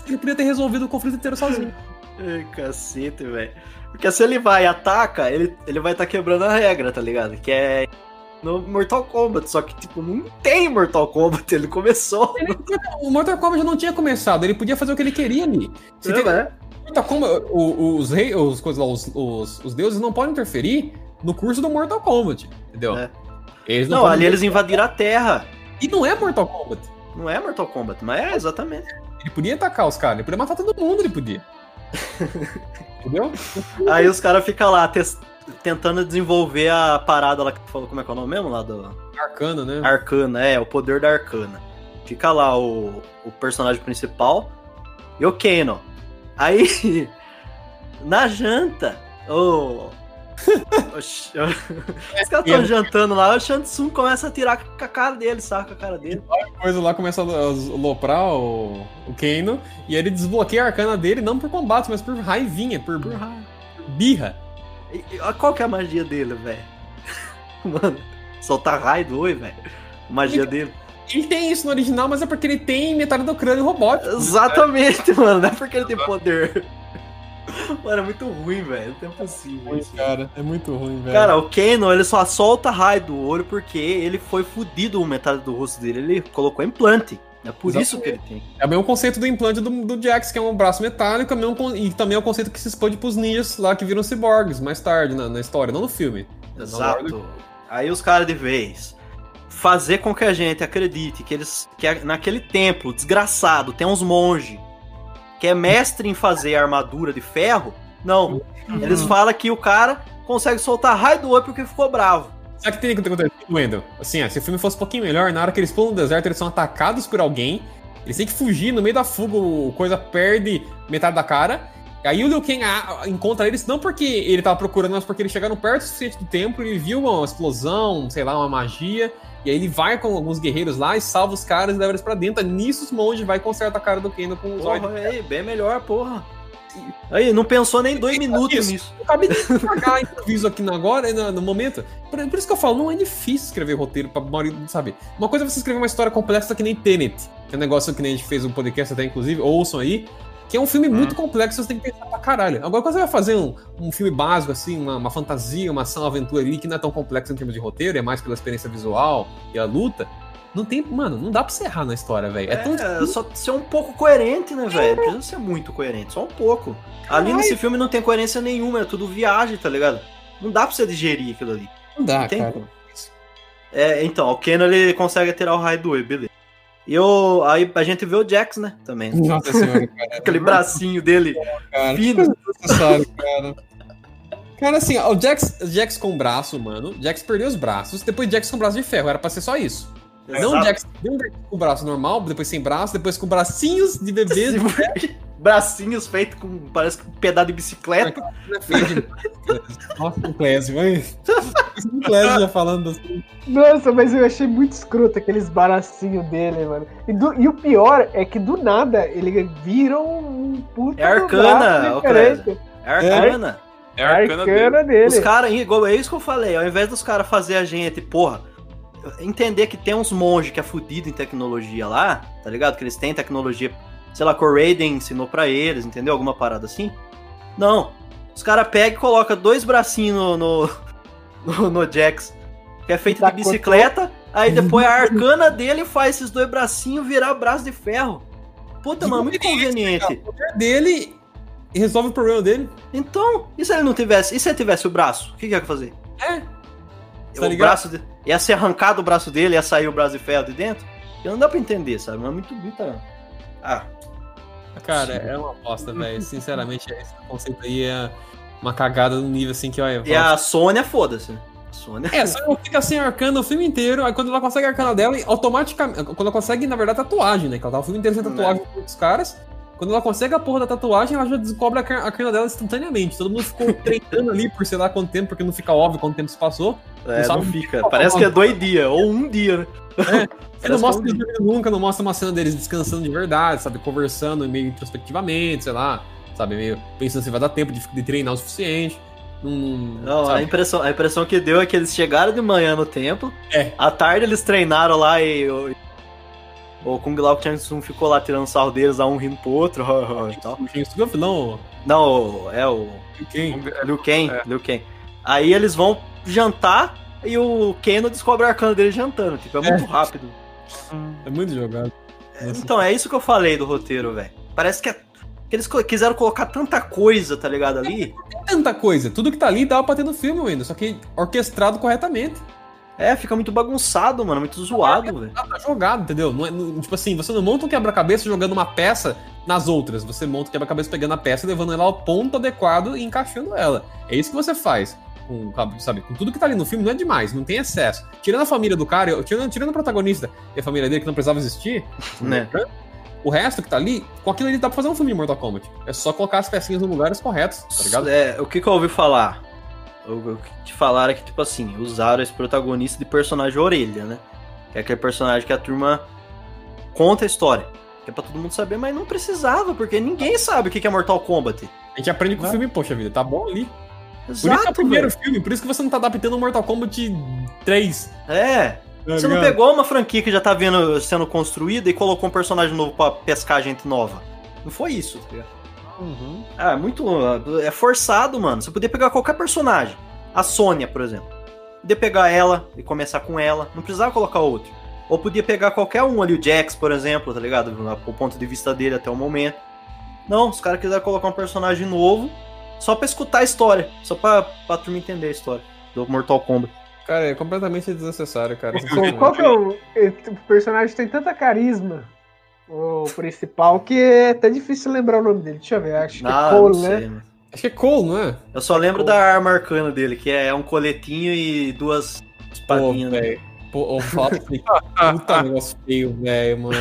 ele podia ter resolvido o conflito inteiro sozinho. Ai, cacete, velho. Porque se ele vai e ataca, ele, ele vai estar quebrando a regra, tá ligado? Que é no Mortal Kombat. Só que, tipo, não tem Mortal Kombat. Ele começou. O Mortal Kombat já não tinha começado, ele podia fazer o que ele queria ali. Se tem- né? Mortal Kombat, os reis, os, os, os, os deuses não podem interferir no curso do Mortal Kombat, entendeu? É. Eles Não, podem- ali eles invadiram a Terra. E não é Mortal Kombat. Não é Mortal Kombat, mas é exatamente. Ele podia atacar os caras, ele podia matar todo mundo, ele podia. Entendeu? Aí os caras ficam lá tes- tentando desenvolver a parada lá que tu falou, como é que é o nome mesmo? Lá do Arcana, né? Arcana, é, o poder da Arcana. Fica lá o, o personagem principal e o Kano. Aí, na janta, o. Os caras estão jantando lá, o Shansung começa a tirar com a cara dele, saca a cara dele. Depois lá começa a loprar o, o Kano, e ele desbloqueia a arcana dele, não por combate, mas por raivinha, por, por birra. Qual que é a magia dele, velho? Mano, soltar raio do oi, velho. Magia dele. Ele tem isso no original, mas é porque ele tem metade do crânio robótico. Exatamente, mano. Não é porque ele tem poder. Mano, é muito ruim, velho. Não é possível. isso. cara. É muito ruim, velho. Cara, o Kano, ele só solta raio do olho porque ele foi fudido metade do rosto dele. Ele colocou implante. É por isso que ele tem. É o mesmo conceito do implante do, do Jax, que é um braço metálico, é mesmo e também é o conceito que se expande pros ninjas lá que viram ciborgues mais tarde na, na história, não no filme. Exato. Aí os caras de vez fazer com que a gente acredite que eles que naquele templo desgraçado tem uns monges que é mestre em fazer armadura de ferro. Não. Eles falam que o cara consegue soltar raio do olho porque ficou bravo. Sabe o que tem que acontecer, Wendel? Assim, ó, se o filme fosse um pouquinho melhor, na hora que eles pulam no deserto, eles são atacados por alguém, eles têm que fugir, no meio da fuga, o coisa perde metade da cara. Aí o Liu Kang ah, encontra eles, não porque ele tava procurando, mas porque eles chegaram perto o suficiente do templo, ele viu uma explosão, sei lá, uma magia, e aí ele vai com alguns guerreiros lá e salva os caras e leva eles pra dentro. Nisso os monges vai e conserta a cara do Kendo com os olhos. Bem melhor, porra. Aí, não pensou nem dois minutos isso. nisso. Eu acabei de pagar improviso aqui no agora, no, no momento. Por, por isso que eu falo, não é difícil escrever roteiro pra maioria, sabe? Uma coisa é você escrever uma história complexa que nem Tenet, que é um negócio que nem a gente fez um podcast até, inclusive, ouçam aí, que é um filme muito complexo, você tem que pensar pra caralho. Agora, quando você vai fazer um, um filme básico, assim, uma, uma fantasia, uma ação, uma aventura ali, que não é tão complexo em termos de roteiro, é mais pela experiência visual e a luta, não tem, mano, não dá pra você errar na história, velho. É, tão É, só ser um pouco coerente, né, velho? Não precisa ser muito coerente, só um pouco. Ali nesse filme não tem coerência nenhuma, é tudo viagem, tá ligado? Não dá pra você digerir aquilo ali. Não dá, Não tem cara. como. É, então, o Keno ele consegue tirar o raio do olho, beleza. E eu, aí a gente vê o Jax, né, também. Nossa senhora, cara. Aquele bracinho dele cara. fino. cara. Cara, assim, ó, o Jax, Jax com braço, mano. Jax perdeu os braços, depois Jax com braço de ferro. Era pra ser só isso. Não o. Jax, não o Jax com braço normal, depois sem braço, depois com bracinhos de bebê. Bracinhos feitos com, parece que um pedaço de bicicleta. Nossa, o Clésio, mãe. O Clésio já falando assim. Nossa, mas eu achei muito escroto aqueles baracinhos dele, mano. E, do- e o pior é que do nada ele vira um puta É arcana, ô, diferente. É arcana. É a arcana dele. arcana dele. Os caras, igual é isso que eu falei, ao invés dos caras fazer a gente, porra, entender que tem uns monges que é fudido em tecnologia lá, tá ligado? Que eles têm tecnologia, sei lá, que o Raiden ensinou pra eles, entendeu? Alguma parada assim. Não. Os caras pegam e colocam dois bracinhos no, no, no, no Jax, que é feito Tá de bicicleta, aí depois a arcana dele faz esses dois bracinhos virar braço de ferro. Puta, mano, muito conveniente. O poder dele resolve o problema dele. Então, e se ele não tivesse? E se ele tivesse o braço? O que, que ia fazer? É. Tá o braço de... Ia ser arrancado o braço dele, ia sair o braço de ferro de dentro? E não dá pra entender, sabe? Não é muito muita. Ah, Cara, é uma bosta, velho. Sinceramente, esse conceito aí é uma cagada no nível assim que, olha. e a Sônia, foda-se. né? A Sônia. É, só ela fica sem arcana o filme inteiro, aí quando ela consegue a arcana dela, automaticamente. Quando ela consegue, na verdade, tatuagem, né? Que ela tá o filme inteiro sem tatuagem com os caras. Quando ela consegue a porra da tatuagem, ela já descobre a car- a arcana dela instantaneamente. Todo mundo ficou treinando ali por sei lá quanto tempo, porque não fica óbvio quanto tempo se passou. É, não sabe? fica. Parece que é dois dias, ou um dia, né? Ele Parece não mostra que é um eles dormindo nunca, não mostra uma cena deles descansando de verdade, sabe? Conversando meio introspectivamente, sei lá, sabe? Meio pensando se vai dar tempo de, de treinar o suficiente. Não, Não, a impressão, a impressão que deu é que eles chegaram de manhã no templo. É. À tarde eles treinaram lá e. o Kung Lao Chang Tsung ficou lá tirando sarro deles, lá um rindo pro outro. e tal. O James Gunn, não, Não, é o. quem? Liu Kang, É. Liu Kang. Aí eles vão jantar e o Keno descobre a arcana dele jantando. Tipo, é muito rápido. É muito jogado. Nossa. Então, é isso que eu falei do roteiro, velho. Parece que, é- que eles quiseram colocar tanta coisa, tá ligado, ali. tanta coisa. Tudo que tá ali dava pra ter no filme ainda, só que orquestrado corretamente. É, fica muito bagunçado, mano. Muito zoado, velho. Tá jogado, entendeu? Não é- não- tipo assim, você não monta um quebra-cabeça jogando uma peça nas outras. Você monta o quebra-cabeça pegando a peça, levando ela ao ponto adequado e encaixando ela. É isso que você faz. Com, sabe, com tudo que tá ali no filme não é demais, não tem excesso. Tirando a família do cara, eu- tirando, tirando o protagonista e a família dele, que não precisava existir, Né. o resto que tá ali, com aquilo ali dá pra fazer um filme de Mortal Kombat. É só colocar as pecinhas nos lugares corretos, tá ligado? É, o que, que eu ouvi falar? O, que te falaram é que, tipo assim, usaram esse protagonista de personagem orelha, né? Que é aquele personagem que a turma conta a história. Que é pra todo mundo saber, mas não precisava, porque ninguém sabe o que é Mortal Kombat. A gente aprende com o filme, poxa vida, tá bom ali. Por isso que é o Exato, primeiro velho. filme, por isso que você não tá adaptando o Mortal Kombat 3. É. tá Você não pegou uma franquia que já tá vendo, sendo construída e colocou um personagem novo pra pescar gente nova. Não foi isso, tá ligado? Uhum. Ah, é muito. É forçado, mano. Você podia pegar qualquer personagem. A Sônia, por exemplo. Podia pegar ela e começar com ela. Não precisava colocar outro. Ou podia pegar qualquer um ali, o Jax, por exemplo, tá ligado? O ponto de vista dele até o momento. Não, os caras quiseram colocar um personagem novo só pra escutar a história. Só pra, pra turma entender a história do Mortal Kombat. Cara, é completamente desnecessário, cara. Qual que é o, o personagem tem tanta carisma, o principal, que é até difícil lembrar o nome dele. Deixa eu ver, acho que Ah, é Cole, não né? Acho que é Cole, não é? Eu só lembro da arma arcana dele, que é um coletinho e duas Pô, espadinhas. né? velho. Pô, o fato puta negócio feio, velho, mano.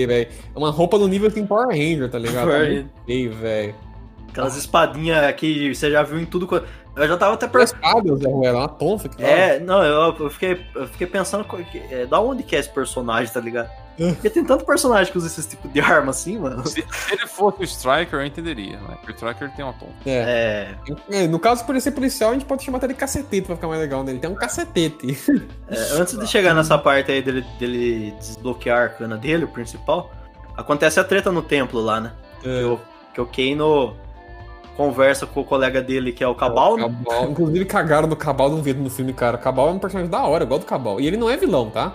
É uma roupa no nível assim Power Ranger, tá ligado? Tá Power muito feio, velho. Aquelas espadinhas que você já viu em tudo. Eu já tava até perguntando. espada, Zé Ruela, uma tonfa que É, não, eu, eu fiquei, eu fiquei pensando que- é, da onde que é esse personagem, tá ligado? Porque tem tanto personagem que usa esse tipo de arma assim, mano. Se ele fosse o Striker, eu entenderia, né? Porque o Striker tem uma tom. É. É, É, No caso, por ele ser policial, a gente pode chamar até de cacetete pra ficar mais legal, né? Ele tem um cacetete. é, antes de chegar nessa parte aí dele, dele desbloquear a arcana dele, o principal, acontece a treta no templo lá, né? Que o, que o Kano conversa com o colega dele, que é o Cabal, né? Cabal. Inclusive, cagaram do Cabal um vídeo no filme, cara. Cabal é um personagem da hora, gosto do Cabal. E ele não é vilão, tá?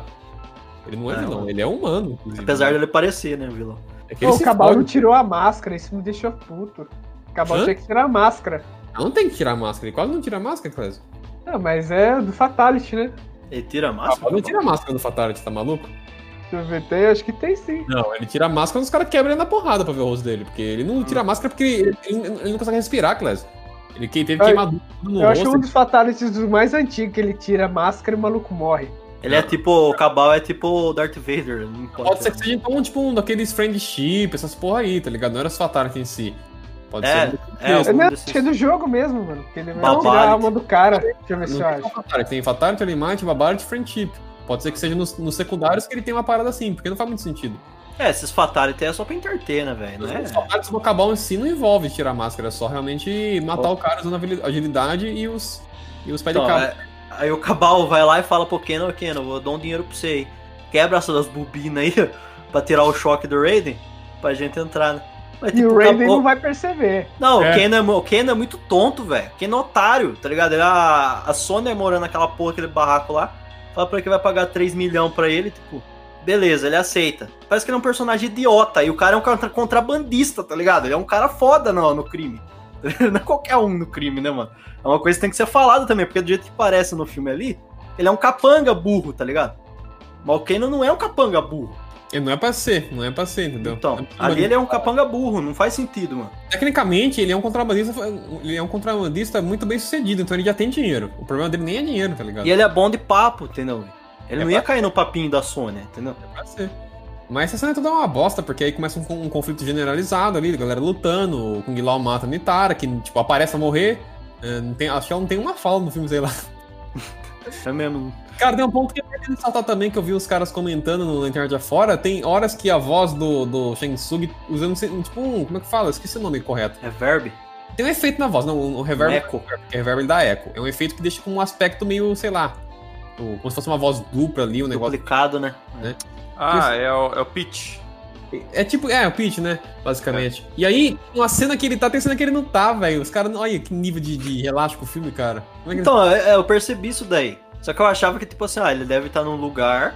Ele não é Não. vilão, ele é humano, inclusive. Apesar dele parecer, né, vilão? É que Pô, ele o Cabal não tirou a máscara, isso me deixou puto. O Cabal Hã? tinha que tirar a máscara. Não tem que tirar a máscara, ele quase não tira a máscara, Clésio. Não, mas é do Fatality, né? Ele tira a Cabal máscara? não tira a máscara do Fatality, tá maluco? Deixa eu ver, tem, acho que tem sim. Não, ele tira a máscara quando os caras quebram ele na porrada pra ver o rosto dele. Porque ele não tira a máscara porque ele, ele- ele não consegue respirar, Clésio. Ele teve queimadura no eu acho rosto. um dos Fatalities dos mais antigos, que ele tira a máscara e o maluco morre. Ele é tipo, o Cabal é tipo o Darth Vader. Não pode Pode ser que seja então tipo um daqueles friendship, essas porra aí, tá ligado? Não era os Fatality em si. Pode É, ser. é, É, não, desses- acho que é do jogo mesmo, mano. Porque ele vai tirar a alma do cara. Deixa eu ver se eu acho. só Fatality, tem Fatality, Alimite, Babality e Friendship. Pode ser que seja nos, nos secundários que ele tem uma parada assim, porque não faz muito sentido. É, esses Fatality é só pra enterter, né, velho? Não é? Os Fatalities do Cabal em si não envolve tirar a máscara, é só realmente matar o cara usando a agilidade e os, e os pés Então, de cabo. é- aí o Cabal vai lá e fala pro Ken, ô Ken, eu vou dar um dinheiro pra você aí. Quebra essas bobinas aí pra tirar o choque do Raiden, pra gente entrar, né? Mas, E tipo, o Raiden Cabal- não vai perceber. Não, É. o, é, o Ken é muito tonto, velho. O Ken é otário, tá ligado? Ele, a, a Sony é morando naquela porra, aquele barraco lá. Fala pra ele que vai pagar 3 milhões pra ele, tipo, beleza, ele aceita. Parece que ele é um personagem idiota. E o cara é um contra- contrabandista, tá ligado? Ele é um cara foda no, no crime. Não é qualquer um no crime, né, mano? É uma coisa que tem que ser falada também, porque do jeito que parece no filme ali, ele é um capanga burro, tá ligado? Mas o Kano não é um capanga burro. Ele não é pra ser, não é pra ser, entendeu? Então, É ali ele é um capanga burro, não faz sentido, mano. Tecnicamente, ele é um contrabandista, ele é um contrabandista muito bem sucedido, então ele já tem dinheiro. O problema dele nem é dinheiro, tá ligado? E ele é bom de papo, entendeu? Ele É não ia pra- cair no papinho da Sony, entendeu? É pra ser. Mas essa cena toda é uma bosta, porque aí começa um, um conflito generalizado ali, a galera lutando, o Kung Lao mata a Nitara, que, tipo, aparece a morrer. É, não tem, acho que ela não tem uma fala no filme, sei lá. É mesmo. Cara, tem um ponto que eu queria ressaltar também, que eu vi os caras comentando no- na internet afora. Tem horas que a voz do, do Shang Tsung usando, tipo, um, como é que fala? Esqueci o nome correto. É verb? Tem um efeito na voz, não, o reverb. Eco. Porque reverb dá eco. É um efeito que deixa com um aspecto meio, sei lá, como se fosse uma voz dupla ali, um negócio. Duplicado, né? Ah, é o, é o Pitch. É tipo, é, o Peach, né? Basicamente. E aí, uma cena que ele tá, tem cena que ele não tá, velho. Os caras, olha que nível de, de relaxo com o filme, cara. Como é que Então, é, é, eu percebi isso daí. Só que eu achava que, tipo assim, ah, ele deve estar num lugar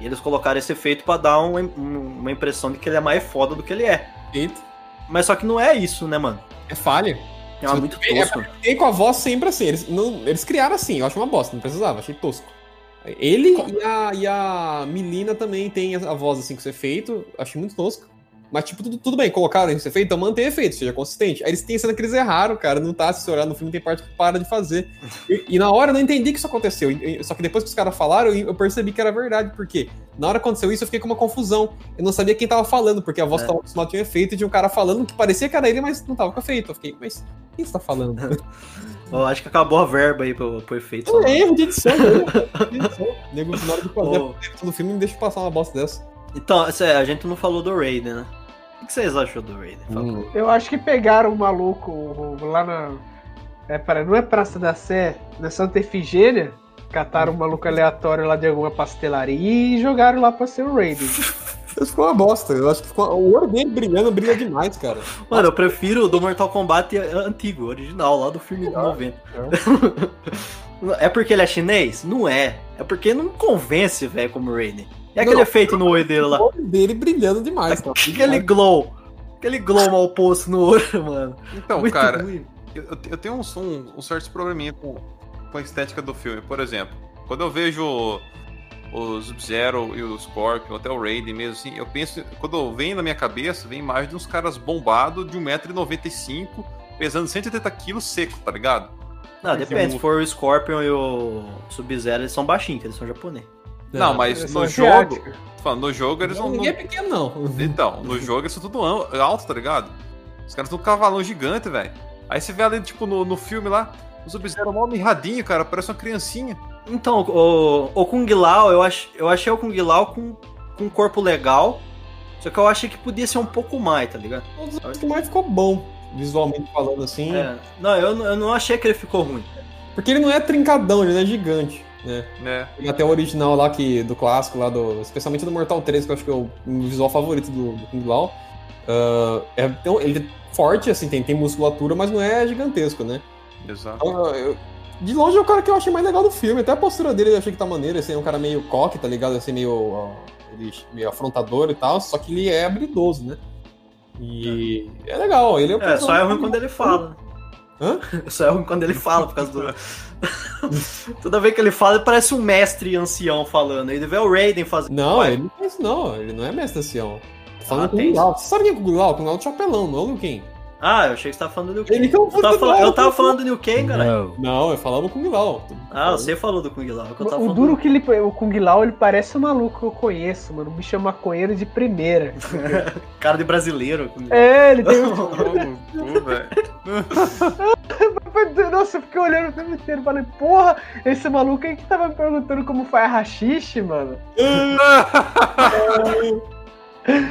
e eles colocaram esse efeito pra dar um- um- uma impressão de que ele é mais foda do que ele é. ele Mas só que não é isso, né, mano? é falha. É uma muito vê, tosco. E com a voz sempre assim. Eles, não, eles criaram assim, eu acho uma bosta, não precisava, achei tosco. Ele e a, e a Milina também tem a, voz assim com esse efeito, achei muito tosco. Mas, tipo, tudo, tudo bem, colocaram esse efeito, então mantém efeito, seja consistente. Aí eles têm cena que eles erraram, cara, não tá, se você olhar no filme, tem parte que para de fazer. E, e na hora eu não entendi que isso aconteceu. E- Só que depois que os caras falaram, eu, eu percebi que era verdade, porque na hora que aconteceu isso, eu fiquei com uma confusão. Eu não sabia quem tava falando, porque a voz É. tava acostumada tinha um efeito de um cara falando que parecia que era ele, mas não tava com efeito. Eu fiquei, mas quem você tá falando? Eu acho que acabou a verba aí pro, pro efeito. É um erro de edição. Nego, na hora de fazer edição do filme, me deixa passar uma bosta dessa. Então, sério, a gente não falou do Raiden, né? O que vocês acham do Raiden? Hum. Eu acho que pegaram o maluco o- lá na. É, não é Praça da Sé, na Santa Efigênia. Cataram um maluco aleatório lá de alguma pastelaria e jogaram lá pra ser o Raiden. Isso ficou uma bosta. Eu acho que ficou... o olho dele brilhando brilha demais, cara. Mano, eu prefiro o do Mortal Kombat antigo, original, lá do filme de 90. É porque ele é chinês? Não é. É porque não convence, velho, como Raiden. E aquele Não. efeito no olho dele lá? O olho dele brilhando demais. cara. Aquele glow. Aquele glow mal posto no olho, mano. Então, Muito cara, eu, eu- tenho uns, um, um certos probleminha com, com a estética do filme. Por exemplo, quando eu vejo o- Sub-Zero e o Scorpion, até o Raiden mesmo, assim, eu penso, quando vem na minha cabeça, vem imagem de uns caras bombados de 1,95m, pesando 180 quilos seco, tá ligado? Não, depende. Se for o Scorpion e o Sub-Zero, eles são baixinhos, eles são japonês. Não, mas no jogo, falando, no jogo eles não... Ninguém é pequeno, não. Então, no jogo eles são tudo alto, tá ligado? Os caras são um cavalão gigante, velho. Aí você vê ali, tipo, no, no filme lá, o Sub-Zero mó mirradinho, cara, parece uma criancinha. Então, o, o Kung Lao, eu, ach, eu achei o Kung Lao com, com um corpo legal, só que eu achei que podia ser um pouco mais, tá ligado? Um dos que mais ficou bom, visualmente falando assim. É, não, eu, não- eu não achei que ele ficou ruim. Porque ele não é trincadão, ele não é gigante, né? né? Ele até o original lá, que, do clássico lá, do, especialmente do Mortal 3, que eu acho que é o visual favorito do, do Kung Lao. Ah, é, então, ele é forte, assim, tem, tem musculatura, mas não é gigantesco, né? Exato. Então, eu- de longe é o cara que eu achei mais legal do filme. Até a postura dele eu achei que tá maneiro. Assim, é um cara meio coque, tá ligado? Assim, meio, ó, meio afrontador e tal. Só que ele é habilidoso, né? E é legal. Ele é, o É, só é ruim quando ele fala. Hã? Só é ruim quando ele fala, por causa do. Toda vez que ele fala, ele parece um mestre ancião falando. Ele vê o Raiden fazendo. Não, Vai. ele não é isso, não. Ele não é mestre ancião. Tô falando Ah, com o. Você sabe quem é o Lao? O Lao é do chapelão, não é o Kang. Ah, eu achei que você tava falando do Liu Kang. Ele é o Eu tava, falando, eu tava falando do Liu Kang, cara. No. Não, eu falava Kung Lao. Ah, você falou do Kung Lao. é que eu tava O duro que ele. O Kung Lao, ele parece um maluco que eu conheço, mano. O bicho é maconheiro de primeira. do cara de brasileiro. É, ele tem. um-. Nossa, eu fiquei olhando o filme inteiro e falei, porra, esse maluco aí que tava me perguntando como faz rachixe, mano.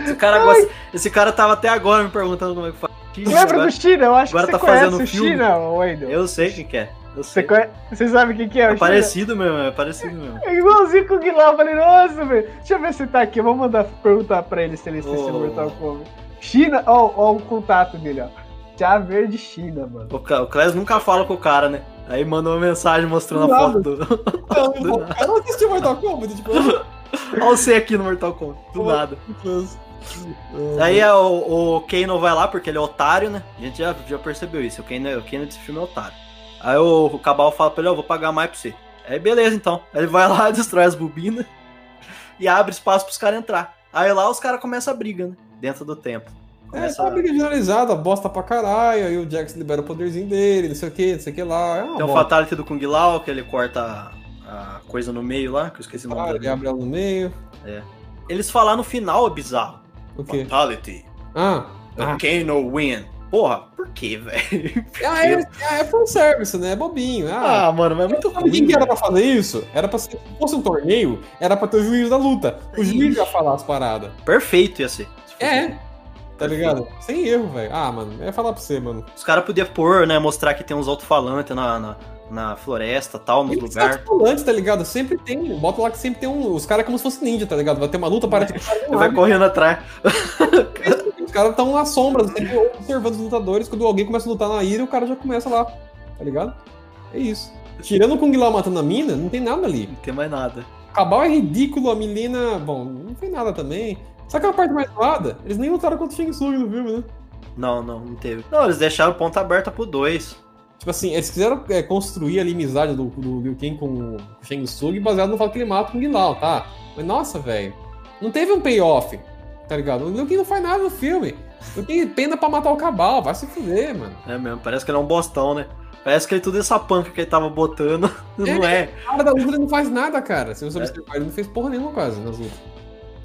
Esse cara, gosta- esse cara tava até agora me perguntando como é que faz. Lembra Agora- do China? Eu acho que tá você conhece fazendo o filme. China, Wendel. Eu sei quem que é. Eu Você, sei. conhe... você sabe quem que é, o É China? parecido mesmo, é parecido mesmo. É igualzinho com o Guilherme. Eu falei, nossa, velho. Deixa eu ver se tá aqui. Vamos mandar perguntar pra ele se ele assiste Ô. Mortal Kombat. China, ó, ó o contato dele, ó. Chá Verde China, mano. O, o Clés nunca fala com o cara, né? Aí manda uma mensagem mostrando a foto do. Não, eu não- eu não assisti Mortal Kombat, tipo, Olha você aqui no Mortal Kombat. Do nada. Aí é o, o Kano vai lá porque ele é otário, né? A gente já, já percebeu isso. O Kano, é- o Kano desse filme é otário. Aí o, o Cabal fala pra ele: Ó, vou pagar mais pra você. Aí beleza, então. Aí ele vai lá, destrói as bobinas e abre espaço pros caras entrar. Aí lá os caras começam a briga, né? Dentro do templo. É, Começa tá uma briga generalizada, bosta pra caralho, aí o Jax libera o poderzinho dele, não sei o que, não sei o que lá. É Tem o. Fatality do Kung Lao, que ele corta a, a coisa no meio lá, que eu esqueci o nome Ah, ele abre ela no meio. Eles falaram no final é bizarro. O quê? Fatality. Ah, ah. Kano win. Porra, por quê, velho? Ah, é, é, é fanservice, né? É bobinho. Ah, Ah, mano, mas é muito ruim. quem que era pra fazer isso? Era pra ser, se fosse um torneio, era pra ter o juiz da luta. O juiz ia falar as paradas. Perfeito ia ser. se. É, tá ligado? Sem erro, velho. Ah, mano, ia falar pra você, mano. Os caras podiam pôr, né? Mostrar que tem uns alto-falantes na, na, na floresta tal, nos Tem lugares. antes, tá ligado? Sempre tem. Bota lá que sempre tem um. Os caras como se fosse ninja, tá ligado? Vai ter uma luta, parece que Ele vai correndo atrás. os caras estão nas sombras, sempre observando os lutadores. Quando alguém começa a lutar na ira, o cara já começa lá, tá ligado? É isso. Tirando o Kung Lao matando a mina, não tem nada ali. Não tem mais nada. Cabal é ridículo, a Milena. Bom, não foi nada também. Sabe aquela parte mais zoada? Eles nem lutaram contra o Shang Tsung no filme, né? Não, não, não teve. Não, eles deixaram ponta aberta pro 2. Tipo assim, eles quiseram é, construir ali a amizade do, do Liu Kang com o Shang Tsung baseado no fato que ele mata o Kung Lao, tá? Mas nossa, velho. Não teve um payoff, tá ligado? O Liu Kang não faz nada no filme. O Liu Kang pena pra matar o Cabal, vai se fuder, mano. É mesmo, parece que ele é um bostão, né? Parece que ele tudo essa panca que ele tava botando. Não é. O cara da luta não faz nada, cara. Se você observar, ele não fez porra nenhuma quase nas lutas.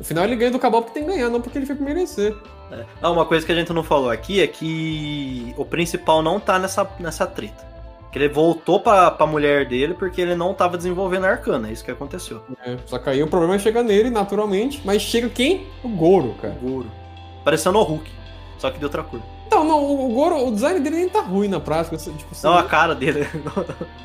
No final ele ganha do Cabal porque tem que ganhar, não porque ele foi por merecer. É. Ah, uma coisa que a gente não falou aqui é que o principal não tá nessa, nessa treta. Que ele voltou pra, pra mulher dele porque ele não tava desenvolvendo a arcana. É isso que aconteceu. É, só que aí o problema chegar nele, naturalmente. Mas chega quem? O Goro, cara. O Goro. Parecendo o Hulk. Só que de outra cor. Então, Não, o Goro, o design dele nem tá ruim na prática. Tipo, assim, Não, a cara dele.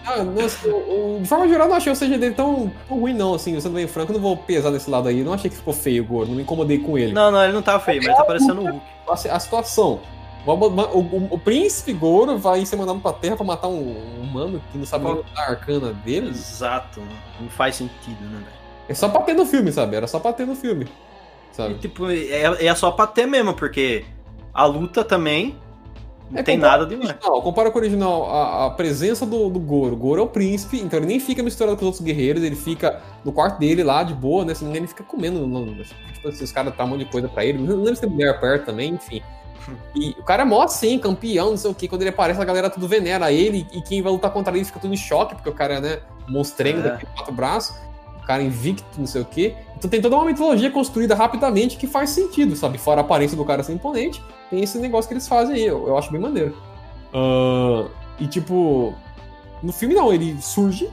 ah, nossa, o- o- de forma geral, eu não achei o CG dele tão, tão ruim, não, assim, sendo bem franco, eu não vou pesar desse lado aí. Não achei que ficou feio o Goro, não me incomodei com ele. Não, não, ele não tá feio, mas ele tá parecendo o Hulk. a, a situação. O, o- o- príncipe Goro vai ser mandado pra terra pra matar um, um humano que não sabe a arcana dele. Exato, não faz sentido, né, velho? É só pra ter no filme, sabe? Era só pra ter no filme. E, Sabe? tipo, é, é só pra ter mesmo, porque a luta também não É, tem nada demais. original, Compara com o original, a, a presença do, do Goro. O Goro é o príncipe, então ele nem fica misturado com os outros guerreiros, ele fica no quarto dele lá, de boa, né? Se não ele fica comendo. no- tipo, assim, os caras trazem um monte de coisa pra ele. Não lembro se tem mulher perto também, enfim. E o cara é mó assim, campeão, não sei o que. Quando ele aparece, a galera tudo venera ele. E quem vai lutar contra ele fica tudo em choque, porque o cara é, né, monstrengo É. daquele quatro braços. O cara invicto, não sei o que. Então tem toda uma mitologia construída rapidamente que faz sentido, sabe? Fora a aparência do cara ser imponente, tem esse negócio que eles fazem aí. Eu, eu acho bem maneiro. Ah, e tipo, no filme não, ele surge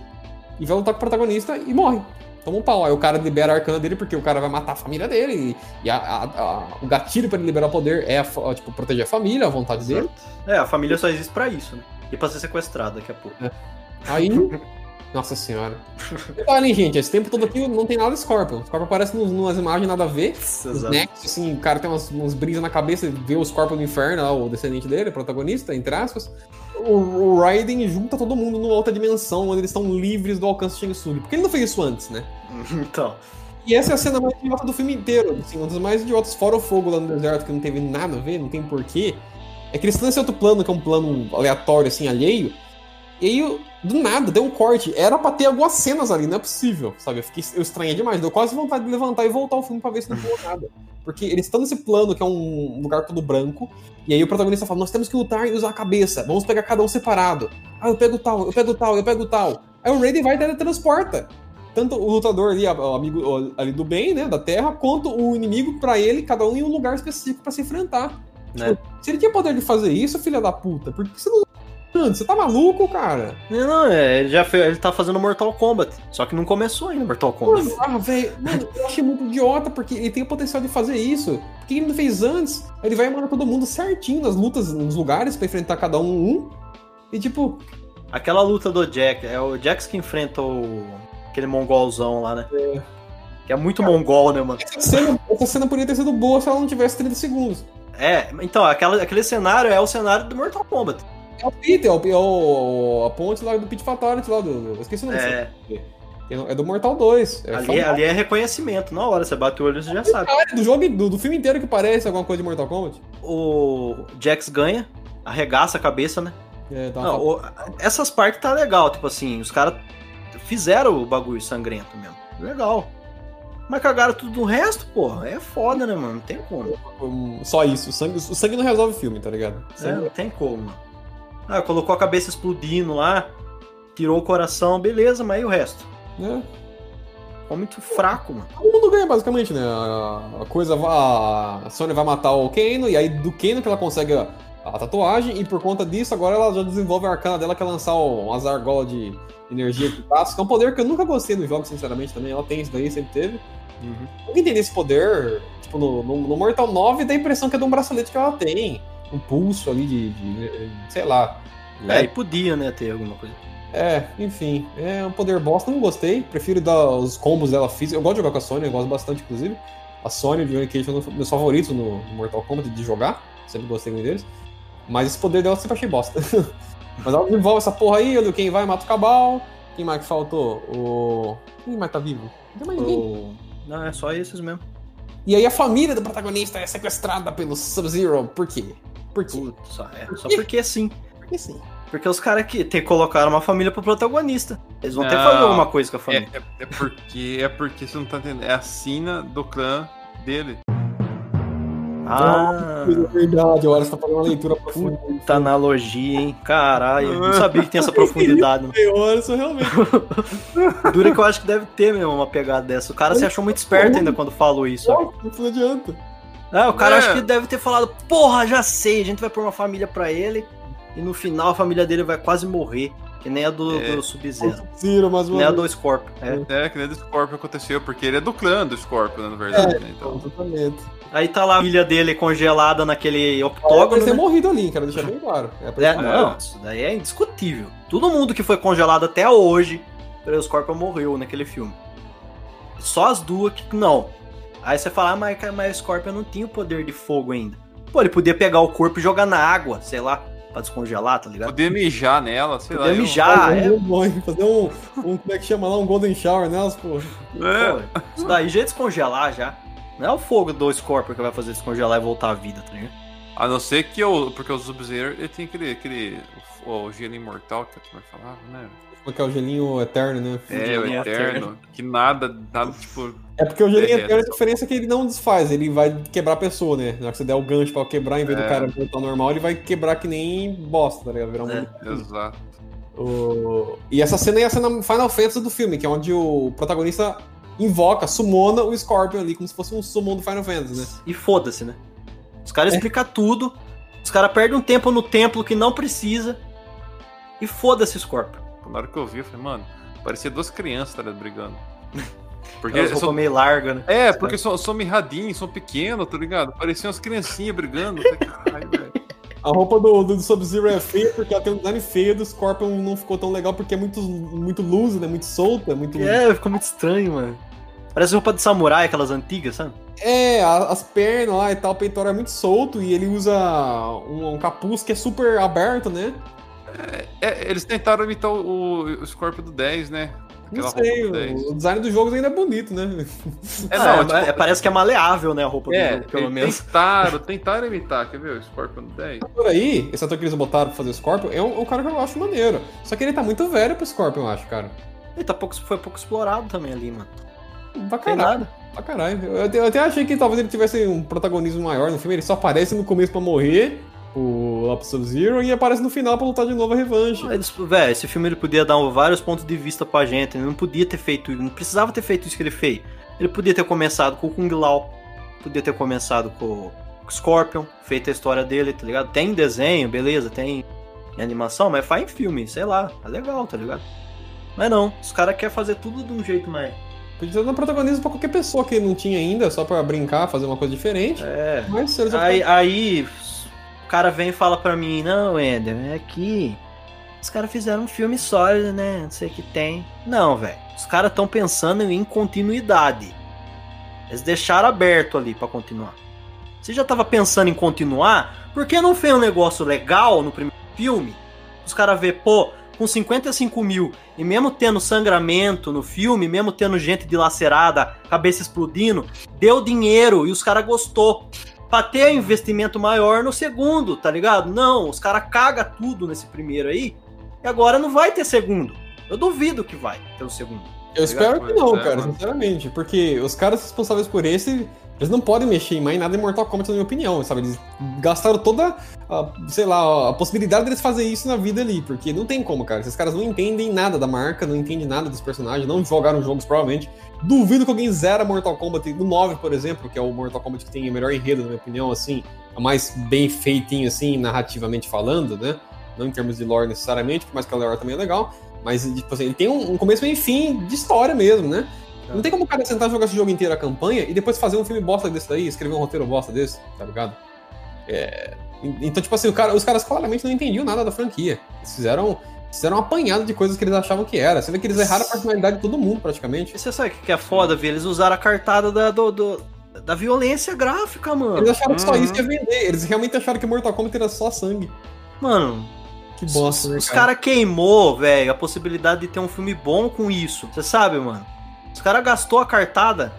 e vai lutar com o protagonista e morre. Toma um pau. Aí o cara libera a arcana dele porque o cara vai matar a família dele. E, e a- a- a- o gatilho pra ele liberar o poder é a- tipo, proteger a família, a vontade dele. É, a família só existe pra isso, né? E pra ser sequestrado daqui a pouco. Aí. Nossa senhora. Olha, gente, esse tempo todo aqui não tem nada de Scorpion. Scorpion aparece nos, numas imagens nada a ver. Os assim, o cara tem umas, umas brisas na cabeça, vê o Scorpion do inferno, lá, o descendente dele, o protagonista, entre aspas. O, o Raiden junta todo mundo numa outra dimensão, onde eles estão livres do alcance de Shang Tsung. Porque ele não fez isso antes, né? Então, E essa é a cena mais idiota do filme inteiro. Assim, uma das mais idiotas, fora o fogo lá no deserto, que não teve nada a ver, não tem porquê. É que eles estão nesse outro plano, que é um plano aleatório, assim, alheio. E aí, do nada, deu um corte. Era pra ter algumas cenas ali, não é possível, sabe? Eu, fiquei, eu estranhei demais. Deu quase vontade de levantar e voltar o filme pra ver se não pulou nada. Porque eles estão nesse plano, que é um lugar todo branco. E aí o protagonista fala: Nós temos que lutar e usar a cabeça. Vamos pegar cada um separado. Ah, eu pego tal, eu pego tal, eu pego tal. Aí o Raiden vai e teletransporta tanto o lutador ali, o amigo ali do bem, né, da Terra, quanto o inimigo pra ele, cada um em um lugar específico pra se enfrentar. Né? Tipo, se ele tinha poder de fazer isso, filha da puta, por que você não antes? Você tá maluco, cara? não, não, é, ele já fez, ele tá fazendo Mortal Kombat. Só que não começou ainda Mortal Kombat. Mano, ah, velho, mano, eu achei muito idiota, porque ele tem o potencial de fazer isso. Por que ele não fez antes? Ele vai mandar todo mundo certinho nas lutas, nos lugares, pra enfrentar cada um um. E tipo, Aquela luta do Jack, é o Jax que enfrenta o. aquele mongolzão lá, né? Que é muito mongol, né, mano? essa cena, essa cena poderia ter sido boa se ela não tivesse 30 segundos. É, então, aquela, aquele cenário é o cenário do Mortal Kombat. É o Peter, é, o, é o- a ponte lá do Pit Fatality lá do. Eu esqueci o nome É, É do Mortal 2. É ali, ali é reconhecimento. Na hora, você bate o olho, você já sabe. Cara, do jogo do, do filme inteiro que parece alguma coisa de Mortal Kombat. O Jax ganha, arregaça a cabeça, né? É, uma Não, o- essas partes tá legal, tipo assim, os caras fizeram o bagulho sangrento mesmo. Legal. Mas cagaram tudo no resto, porra. É foda, né, mano? Não tem como. só isso. O sangue, o sangue não resolve o filme, tá ligado? É, não tem como, mano. Ah, colocou a cabeça explodindo lá, tirou o coração, beleza, mas e o resto? né? Ficou muito fraco, mano. Todo mundo ganha, basicamente, né? A, coisa vai. A Sony vai matar o Kano, e aí do Kano que ela consegue a, a tatuagem, e por conta disso, agora ela já desenvolve a arcana dela, que é lançar um, umas argolas de energia que passa, que é um poder que eu nunca gostei nos jogos, sinceramente, também. Ela tem isso daí, sempre teve. Nunca entendi esse poder. Tipo, no, no, no Mortal 9 dá a impressão que é de um bracelete que ela tem. Um pulso ali de. de- sei lá. É, e podia, né, ter alguma coisa. É, enfim, é um poder bosta, não gostei. Prefiro dar os combos dela física. Eu gosto de jogar com a Sony, eu gosto bastante, inclusive. A Sony e o Johnny Cage são meus favoritos no no Mortal Kombat de jogar. Sempre gostei muito deles. Mas esse poder dela eu sempre achei bosta. Mas ela desenvolve essa porra aí, olha, quem vai mata o Cabal. Quem mais que faltou? O. Quem mais tá vivo? Não tem mais ninguém. O- Não, é só esses mesmo. E aí a família do protagonista é sequestrada pelo Sub-Zero. Por quê? Por quê? Putz, só, é, só porque sim. Porque sim. Porque os caras que te colocaram uma família pro protagonista. Eles vão ter que Não. fazer alguma coisa com a É, família. é, é porque é porque você não tá entendendo. É a sina do clã dele. Ah, É verdade, olha, você tá fazendo uma leitura profunda. puta analogia, hein? Caralho, eu não sabia que tinha essa profundidade. não. Olha, isso realmente. Dura que eu acho que deve ter mesmo uma pegada dessa. O cara se achou muito esperto ainda quando falou isso. Não adianta. É, o cara É. acho que deve ter falado, porra, já sei, a gente vai pôr uma família pra ele. E no final a família dele vai quase morrer. Que nem a do, É. do Sub-Zero. Nem a do Scorpio. É. É, que nem do Scorpion aconteceu, porque ele é do clã do Scorpion, né, na verdade. né, então. Exatamente. Aí tá lá a filha dele congelada naquele Pode octógono. ter né? morrido ali, quero deixar bem claro. É, É, não, isso daí é indiscutível. Todo mundo que foi congelado até hoje, o Scorpion morreu naquele filme. Só as duas que não. Aí você fala, ah, mas, mas o Scorpion não tinha o poder de fogo ainda. Pô, ele podia pegar o corpo e jogar na água, sei lá, pra descongelar, tá ligado? Podia mijar nela, sei lá. Podia eu- mijar. Fazer é. um fazer um, um. Como é que chama lá? Um Golden Shower nelas, pô. É. Pô, isso daí já é descongelar já. Não é o fogo do Scorpion que vai fazer descongelar e voltar à vida, tá ligado? A não ser que eu. Porque o Sub-Zero ele tem aquele. aquele o, o gelo imortal que a turma falava, né? Como é que é o gelinho eterno, né? É, o Gelinho eterno. Que nada, nada, tipo. É porque o gelinho eterno, é. a diferença é que ele não desfaz, ele vai quebrar a pessoa, né? Na hora que você der o gancho pra quebrar, em vez do É. cara voltar normal, ele vai quebrar que nem bosta, tá ligado? Virar um É. Exato. O- E essa cena é a cena Final Fantasy do filme, que é onde o protagonista invoca, sumona o Scorpion ali, como se fosse um summon do Final Fantasy, né? E foda-se, né? Os caras É. explicam tudo, os caras perdem um tempo no templo que não precisa. E foda-se o Scorpion. Na hora que eu vi, eu falei, mano, parecia duas crianças, tá ligado, brigando. Porque são- roupas meio largas, né? É, porque são, são mirradinhos, são pequenos, tá ligado? Pareciam umas criancinhas brigando. Eu falei, Caralho, velho. A roupa do, do Sub-Zero é feia porque ela tem um design feio, do Scorpion não ficou tão legal porque é muito, muito loose, né? Muito solta, muito... É, ficou muito estranho, mano. Parece roupa de samurai, aquelas antigas, sabe? É, as pernas lá e tal, o peitoral é muito solto e ele usa um, um capuz que é super aberto, né? É, eles tentaram imitar o, o Scorpio do 10, né? Não Aquela sei, roupa do 10. o, design do jogo ainda é bonito, né? É, Ah, não, é, tipo, é, parece que é maleável, né, a roupa do é, jogo, pelo menos. tentaram, tentaram imitar, quer ver? O Scorpion do 10. Por aí, esse ator que eles botaram pra fazer o Scorpion é um, um cara que eu acho maneiro. Só que ele tá muito velho pro Scorpion, eu acho, cara. Ele tá pouco, foi pouco explorado também ali, mano. Pra Tem caralho. nada. Pra caralho. Eu até, eu até achei que talvez ele tivesse um protagonismo maior no filme. Ele só aparece no começo pra morrer, o lá pro Sub-Zero, e aparece no final pra lutar de novo a revanche. Eles, véio, esse filme ele podia dar vários pontos de vista pra gente. Ele não podia ter feito isso, não precisava ter feito isso que ele fez. Ele podia ter começado com o Kung Lao, podia ter começado com o Scorpion, feito a história dele, tá ligado? Tem desenho, beleza, tem em animação, mas faz em filme, sei lá, é legal, tá ligado? Mas não, os caras querem fazer tudo de um jeito mais. Podia dar protagonismo pra qualquer pessoa que não tinha ainda, só pra brincar, fazer uma coisa diferente. É. Mas eles Aí, aí cara vem e fala pra mim, não, Ender, é que os caras fizeram um filme sólido, né? Não sei o que tem. Não, velho. Os caras estão pensando em continuidade. Eles deixaram aberto ali pra continuar. Você já tava pensando em continuar? Por que não fez um negócio legal no primeiro filme? Os caras vê, pô, com 55 mil e mesmo tendo sangramento no filme, mesmo tendo gente dilacerada, cabeça explodindo, deu dinheiro e os caras gostou pra ter investimento maior no segundo, tá ligado? Não, os caras cagam tudo nesse primeiro aí, e agora não vai ter segundo. Eu duvido que vai ter o segundo. Eu espero que não, é, cara, mano. sinceramente. Porque os caras responsáveis por esse, eles não podem mexer em mais nada em Mortal Kombat, na minha opinião, sabe? Eles gastaram toda, a, sei lá, a possibilidade deles fazer isso na vida ali. Porque não tem como, cara. Esses caras não entendem nada da marca, não entendem nada dos personagens, não jogaram jogos, provavelmente. Duvido que alguém zera Mortal Kombat do 9, por exemplo, que é o Mortal Kombat que tem o melhor enredo, na minha opinião, assim, a mais bem feitinho, assim, narrativamente falando, né? Não em termos de lore necessariamente, por mais que a lore também é legal. Mas, tipo assim, ele tem um, um começo e fim de história mesmo, né? Não tem como o cara sentar e jogar esse jogo inteiro a campanha e depois fazer um filme bosta desse daí, escrever um roteiro bosta desse, tá ligado? É, Então, tipo assim, o cara- os caras claramente não entendiam nada da franquia. Eles fizeram, fizeram um apanhado de coisas que eles achavam que era. Você vê que eles erraram a personalidade de todo mundo, praticamente. E você sabe o que é foda, Vi? Eles usaram a cartada da, do, do- da violência gráfica, mano. Eles acharam que só Uhum. isso ia vender. Eles realmente acharam que Mortal Kombat era só sangue. Mano, Que bosta, os, né, os cara? caras queimou, velho, a possibilidade de ter um filme bom com isso. Você sabe, mano? Os caras gastou a cartada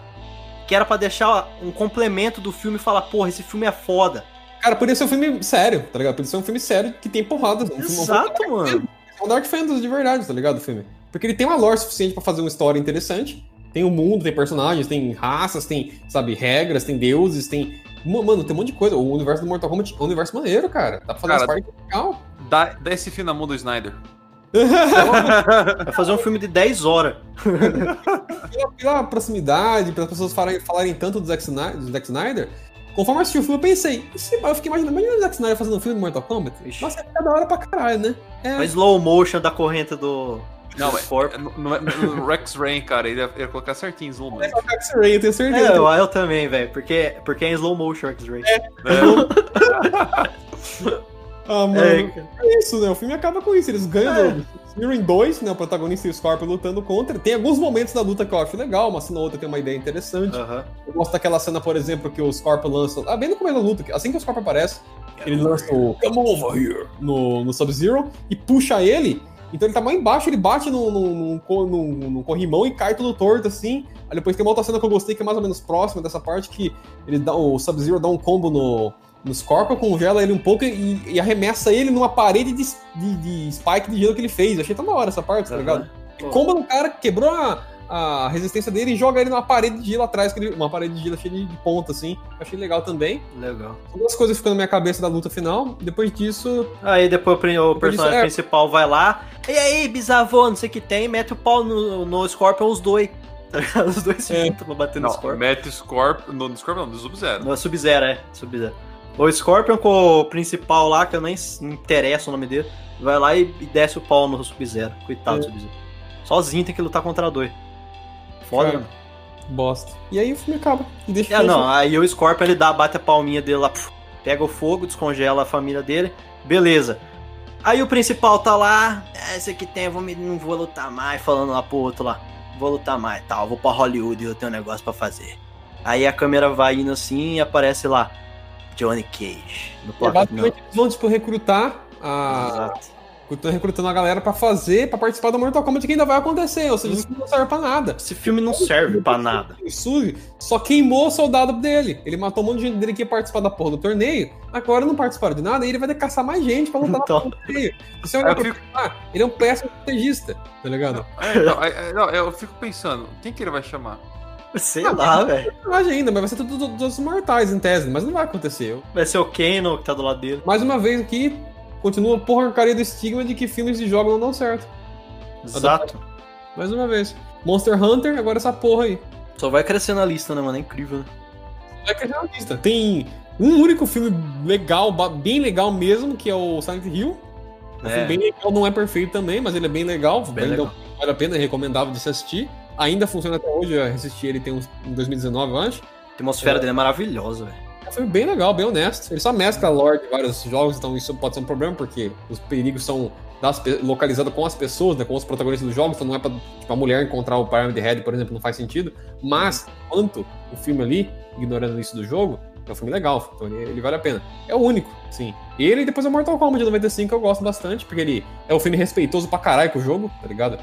que era pra deixar um complemento do filme e falar, porra, esse filme é foda. Cara, podia ser um filme sério, tá ligado? Podia ser um filme sério que tem porrada. Filme, um Exato, mano. É um Dark Fantasy de verdade, tá ligado? O filme. Porque ele tem uma lore suficiente pra fazer uma história interessante. Tem um mundo, tem personagens, tem raças, tem, sabe, regras, tem deuses, tem. Ma- Mano, tem um monte de coisa. O universo do Mortal Kombat é um universo maneiro, cara. Dá pra fazer Cara, umas partes legal. Dá, dá esse fim na mão do Snyder. Vai fazer um filme de 10 horas. Pela, pela proximidade, pelas pessoas falarem, falarem tanto do Zack Snyder, do Zack Snyder, conforme eu assisti o filme, eu pensei, se- eu fiquei imaginando, imagina o Zack Snyder fazendo um filme de Mortal Kombat? Ixi. Nossa, ficar da hora pra caralho, né? É, A slow motion da corrente do. Não, do é- corpo. No, no- no Rex Rain, cara, ele ia, ia colocar certinho slow motion. é o X-Ray, eu tenho certeza. É, eu, eu também, velho. Porque, porque é em slow motion X-Ray. Ah, mano, É, é, isso, né? O filme acaba com isso. Eles ganham É. Fury 2, né? O protagonista e o Scorpion lutando contra. Tem alguns momentos da luta que eu acho legal, uma cena ou outra tem uma ideia interessante. Aham. Eu gosto daquela cena, por exemplo, que o Scorpion lança. Ah, bem no começo da luta, assim que o Scorpion aparece, ele lança o Come over here no, no Sub-Zero e puxa ele. Então ele tá mais embaixo, ele bate num, num, num co- num- num corrimão e cai tudo torto assim. Aí depois tem uma outra cena que eu gostei que é mais ou menos próxima dessa parte, que ele dá o Sub-Zero dá um combo no, no Scorpion, congela ele um pouco e, e arremessa ele numa parede de, de, de spike de gelo que ele fez. Eu achei tão da hora essa parte, tá ligado? Pô. Comba no cara, quebrou a, a resistência dele e joga ele numa parede de gelo atrás, que ele- uma parede de gelo cheia de, de ponta, assim. Eu achei legal também. Legal. São duas coisas que ficam na minha cabeça da luta final. Depois disso, Aí depois o o personagem é. principal vai lá. E aí, bisavô, não sei o que tem, mete o pau no, no Scorpion, os dois. Tá? Os dois se É. juntam pra bater no Scorpion. mete o Scorpion. No, no Scorpion não, no Sub-Zero. Não, é Sub-Zero, é. Sub-Zero. O Scorpion com o principal lá, que eu nem interessa o nome dele, vai lá e, e desce o pau no Sub-Zero. Coitado do É. Sub-Zero. Sozinho tem que lutar contra dois. Foda, Cara, né? bosta. E aí o filme acaba. E deixa É, não, aí o Scorpion ele dá, bate a palminha dele lá, pega o fogo, descongela a família dele, beleza. Aí o principal tá lá, é, esse aqui tem, eu vou me- não vou lutar mais, falando lá pro outro lá, vou lutar mais, tal, vou pra Hollywood e eu tenho um negócio pra fazer. Aí a câmera vai indo assim e aparece lá, Johnny Cage, no É, basicamente eles vão, tipo, recrutar a. Exato. Estão recrutando a galera pra fazer, pra participar do Mortal Kombat que ainda vai acontecer. Ou seja, isso não serve pra nada. Esse filme não serve pra nada. Isso só queimou o soldado dele. Ele matou um monte de gente dele que ia participar da porra do torneio. Agora não participaram de nada e ele vai ter que caçar mais gente pra lutar Então. no torneio. Olhar eu pra fico, ah, ele é um péssimo estrategista, tá ligado? é, então, aí- aí- não, eu fico pensando, quem que ele vai chamar? Sei lá, velho. Ainda, mas vai ser tudo dos mortais em tese, mas não vai acontecer. Vai ser o Kano que tá do lado dele. mais uma vez aqui, continua a porcaria do estigma de que filmes de jogos não dão certo. Exato. Mais uma vez. Monster Hunter, agora essa porra aí. Só vai crescendo a lista, né, mano? É incrível, né? Vai crescer na lista. Tem um único filme legal, bem legal mesmo, que é o Silent Hill. Um É. filme bem legal, não é perfeito também, mas ele é bem legal. Bem legal. Vale a pena, é recomendável de se assistir. Ainda funciona até hoje, eu assisti ele tem uns, em 2019, eu acho. A atmosfera dele é maravilhosa, velho. É um filme bem legal, bem honesto. Ele só mescla a lore de vários jogos, então isso pode ser um problema, porque os perigos são das localizados com as pessoas, né, com os protagonistas dos jogos, então não é pra tipo, a mulher encontrar o Pyramid Head, por exemplo, não faz sentido. Mas, quanto o filme ali, ignorando isso do jogo, é um filme legal, então ele, ele vale a pena. É o único, sim. Ele e depois o Mortal Kombat de 95 que eu gosto bastante, porque ele é um filme respeitoso pra caralho com o jogo, tá ligado?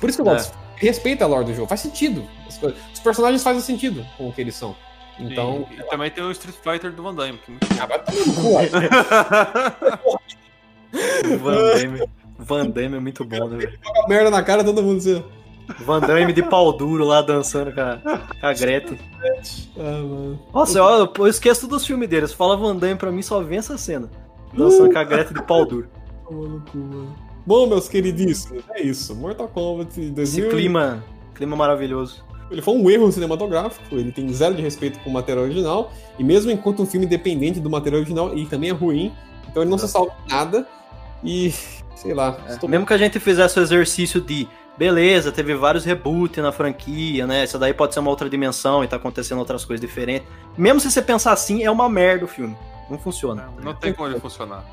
Por isso que eu É. gosto. Respeita a lore do jogo, faz sentido. Os personagens fazem sentido com o que eles são. Então, e, e também tem o Street Fighter do Van Damme, que é muito ah, vai tomar no cu, ó. Van Damme. Van Damme é muito bom, né, velho? joga merda na cara todo mundo assim. Van Damme de pau duro lá dançando com a, com a Greta. Ah, mano. Nossa, eu, eu esqueço dos filmes deles. Fala Van Damme pra mim, só vem essa cena. Dançando com a Greta de pau duro. Toma no cu, mano. Bom, meus queridíssimos, é isso. Mortal Kombat Esse 2000. clima, clima maravilhoso. Ele foi um erro cinematográfico, ele tem zero de respeito com o material original, e mesmo enquanto um filme independente do material original, ele também é ruim, então ele não se salva em nada, e sei lá. estou- Mesmo que a gente fizesse o exercício de beleza, teve vários reboots na franquia, né? Isso daí pode ser uma outra dimensão e tá acontecendo outras coisas diferentes. Mesmo se você pensar assim, é uma merda o filme. Não funciona. Não tem como ele funcionar.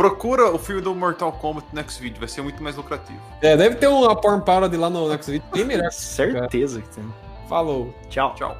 Procura o filme do Mortal Kombat no next vídeo, vai ser muito mais lucrativo. É, deve ter uma porn parody lá no Next Video, bem melhor. Certeza que tem. Falou. Tchau. Tchau.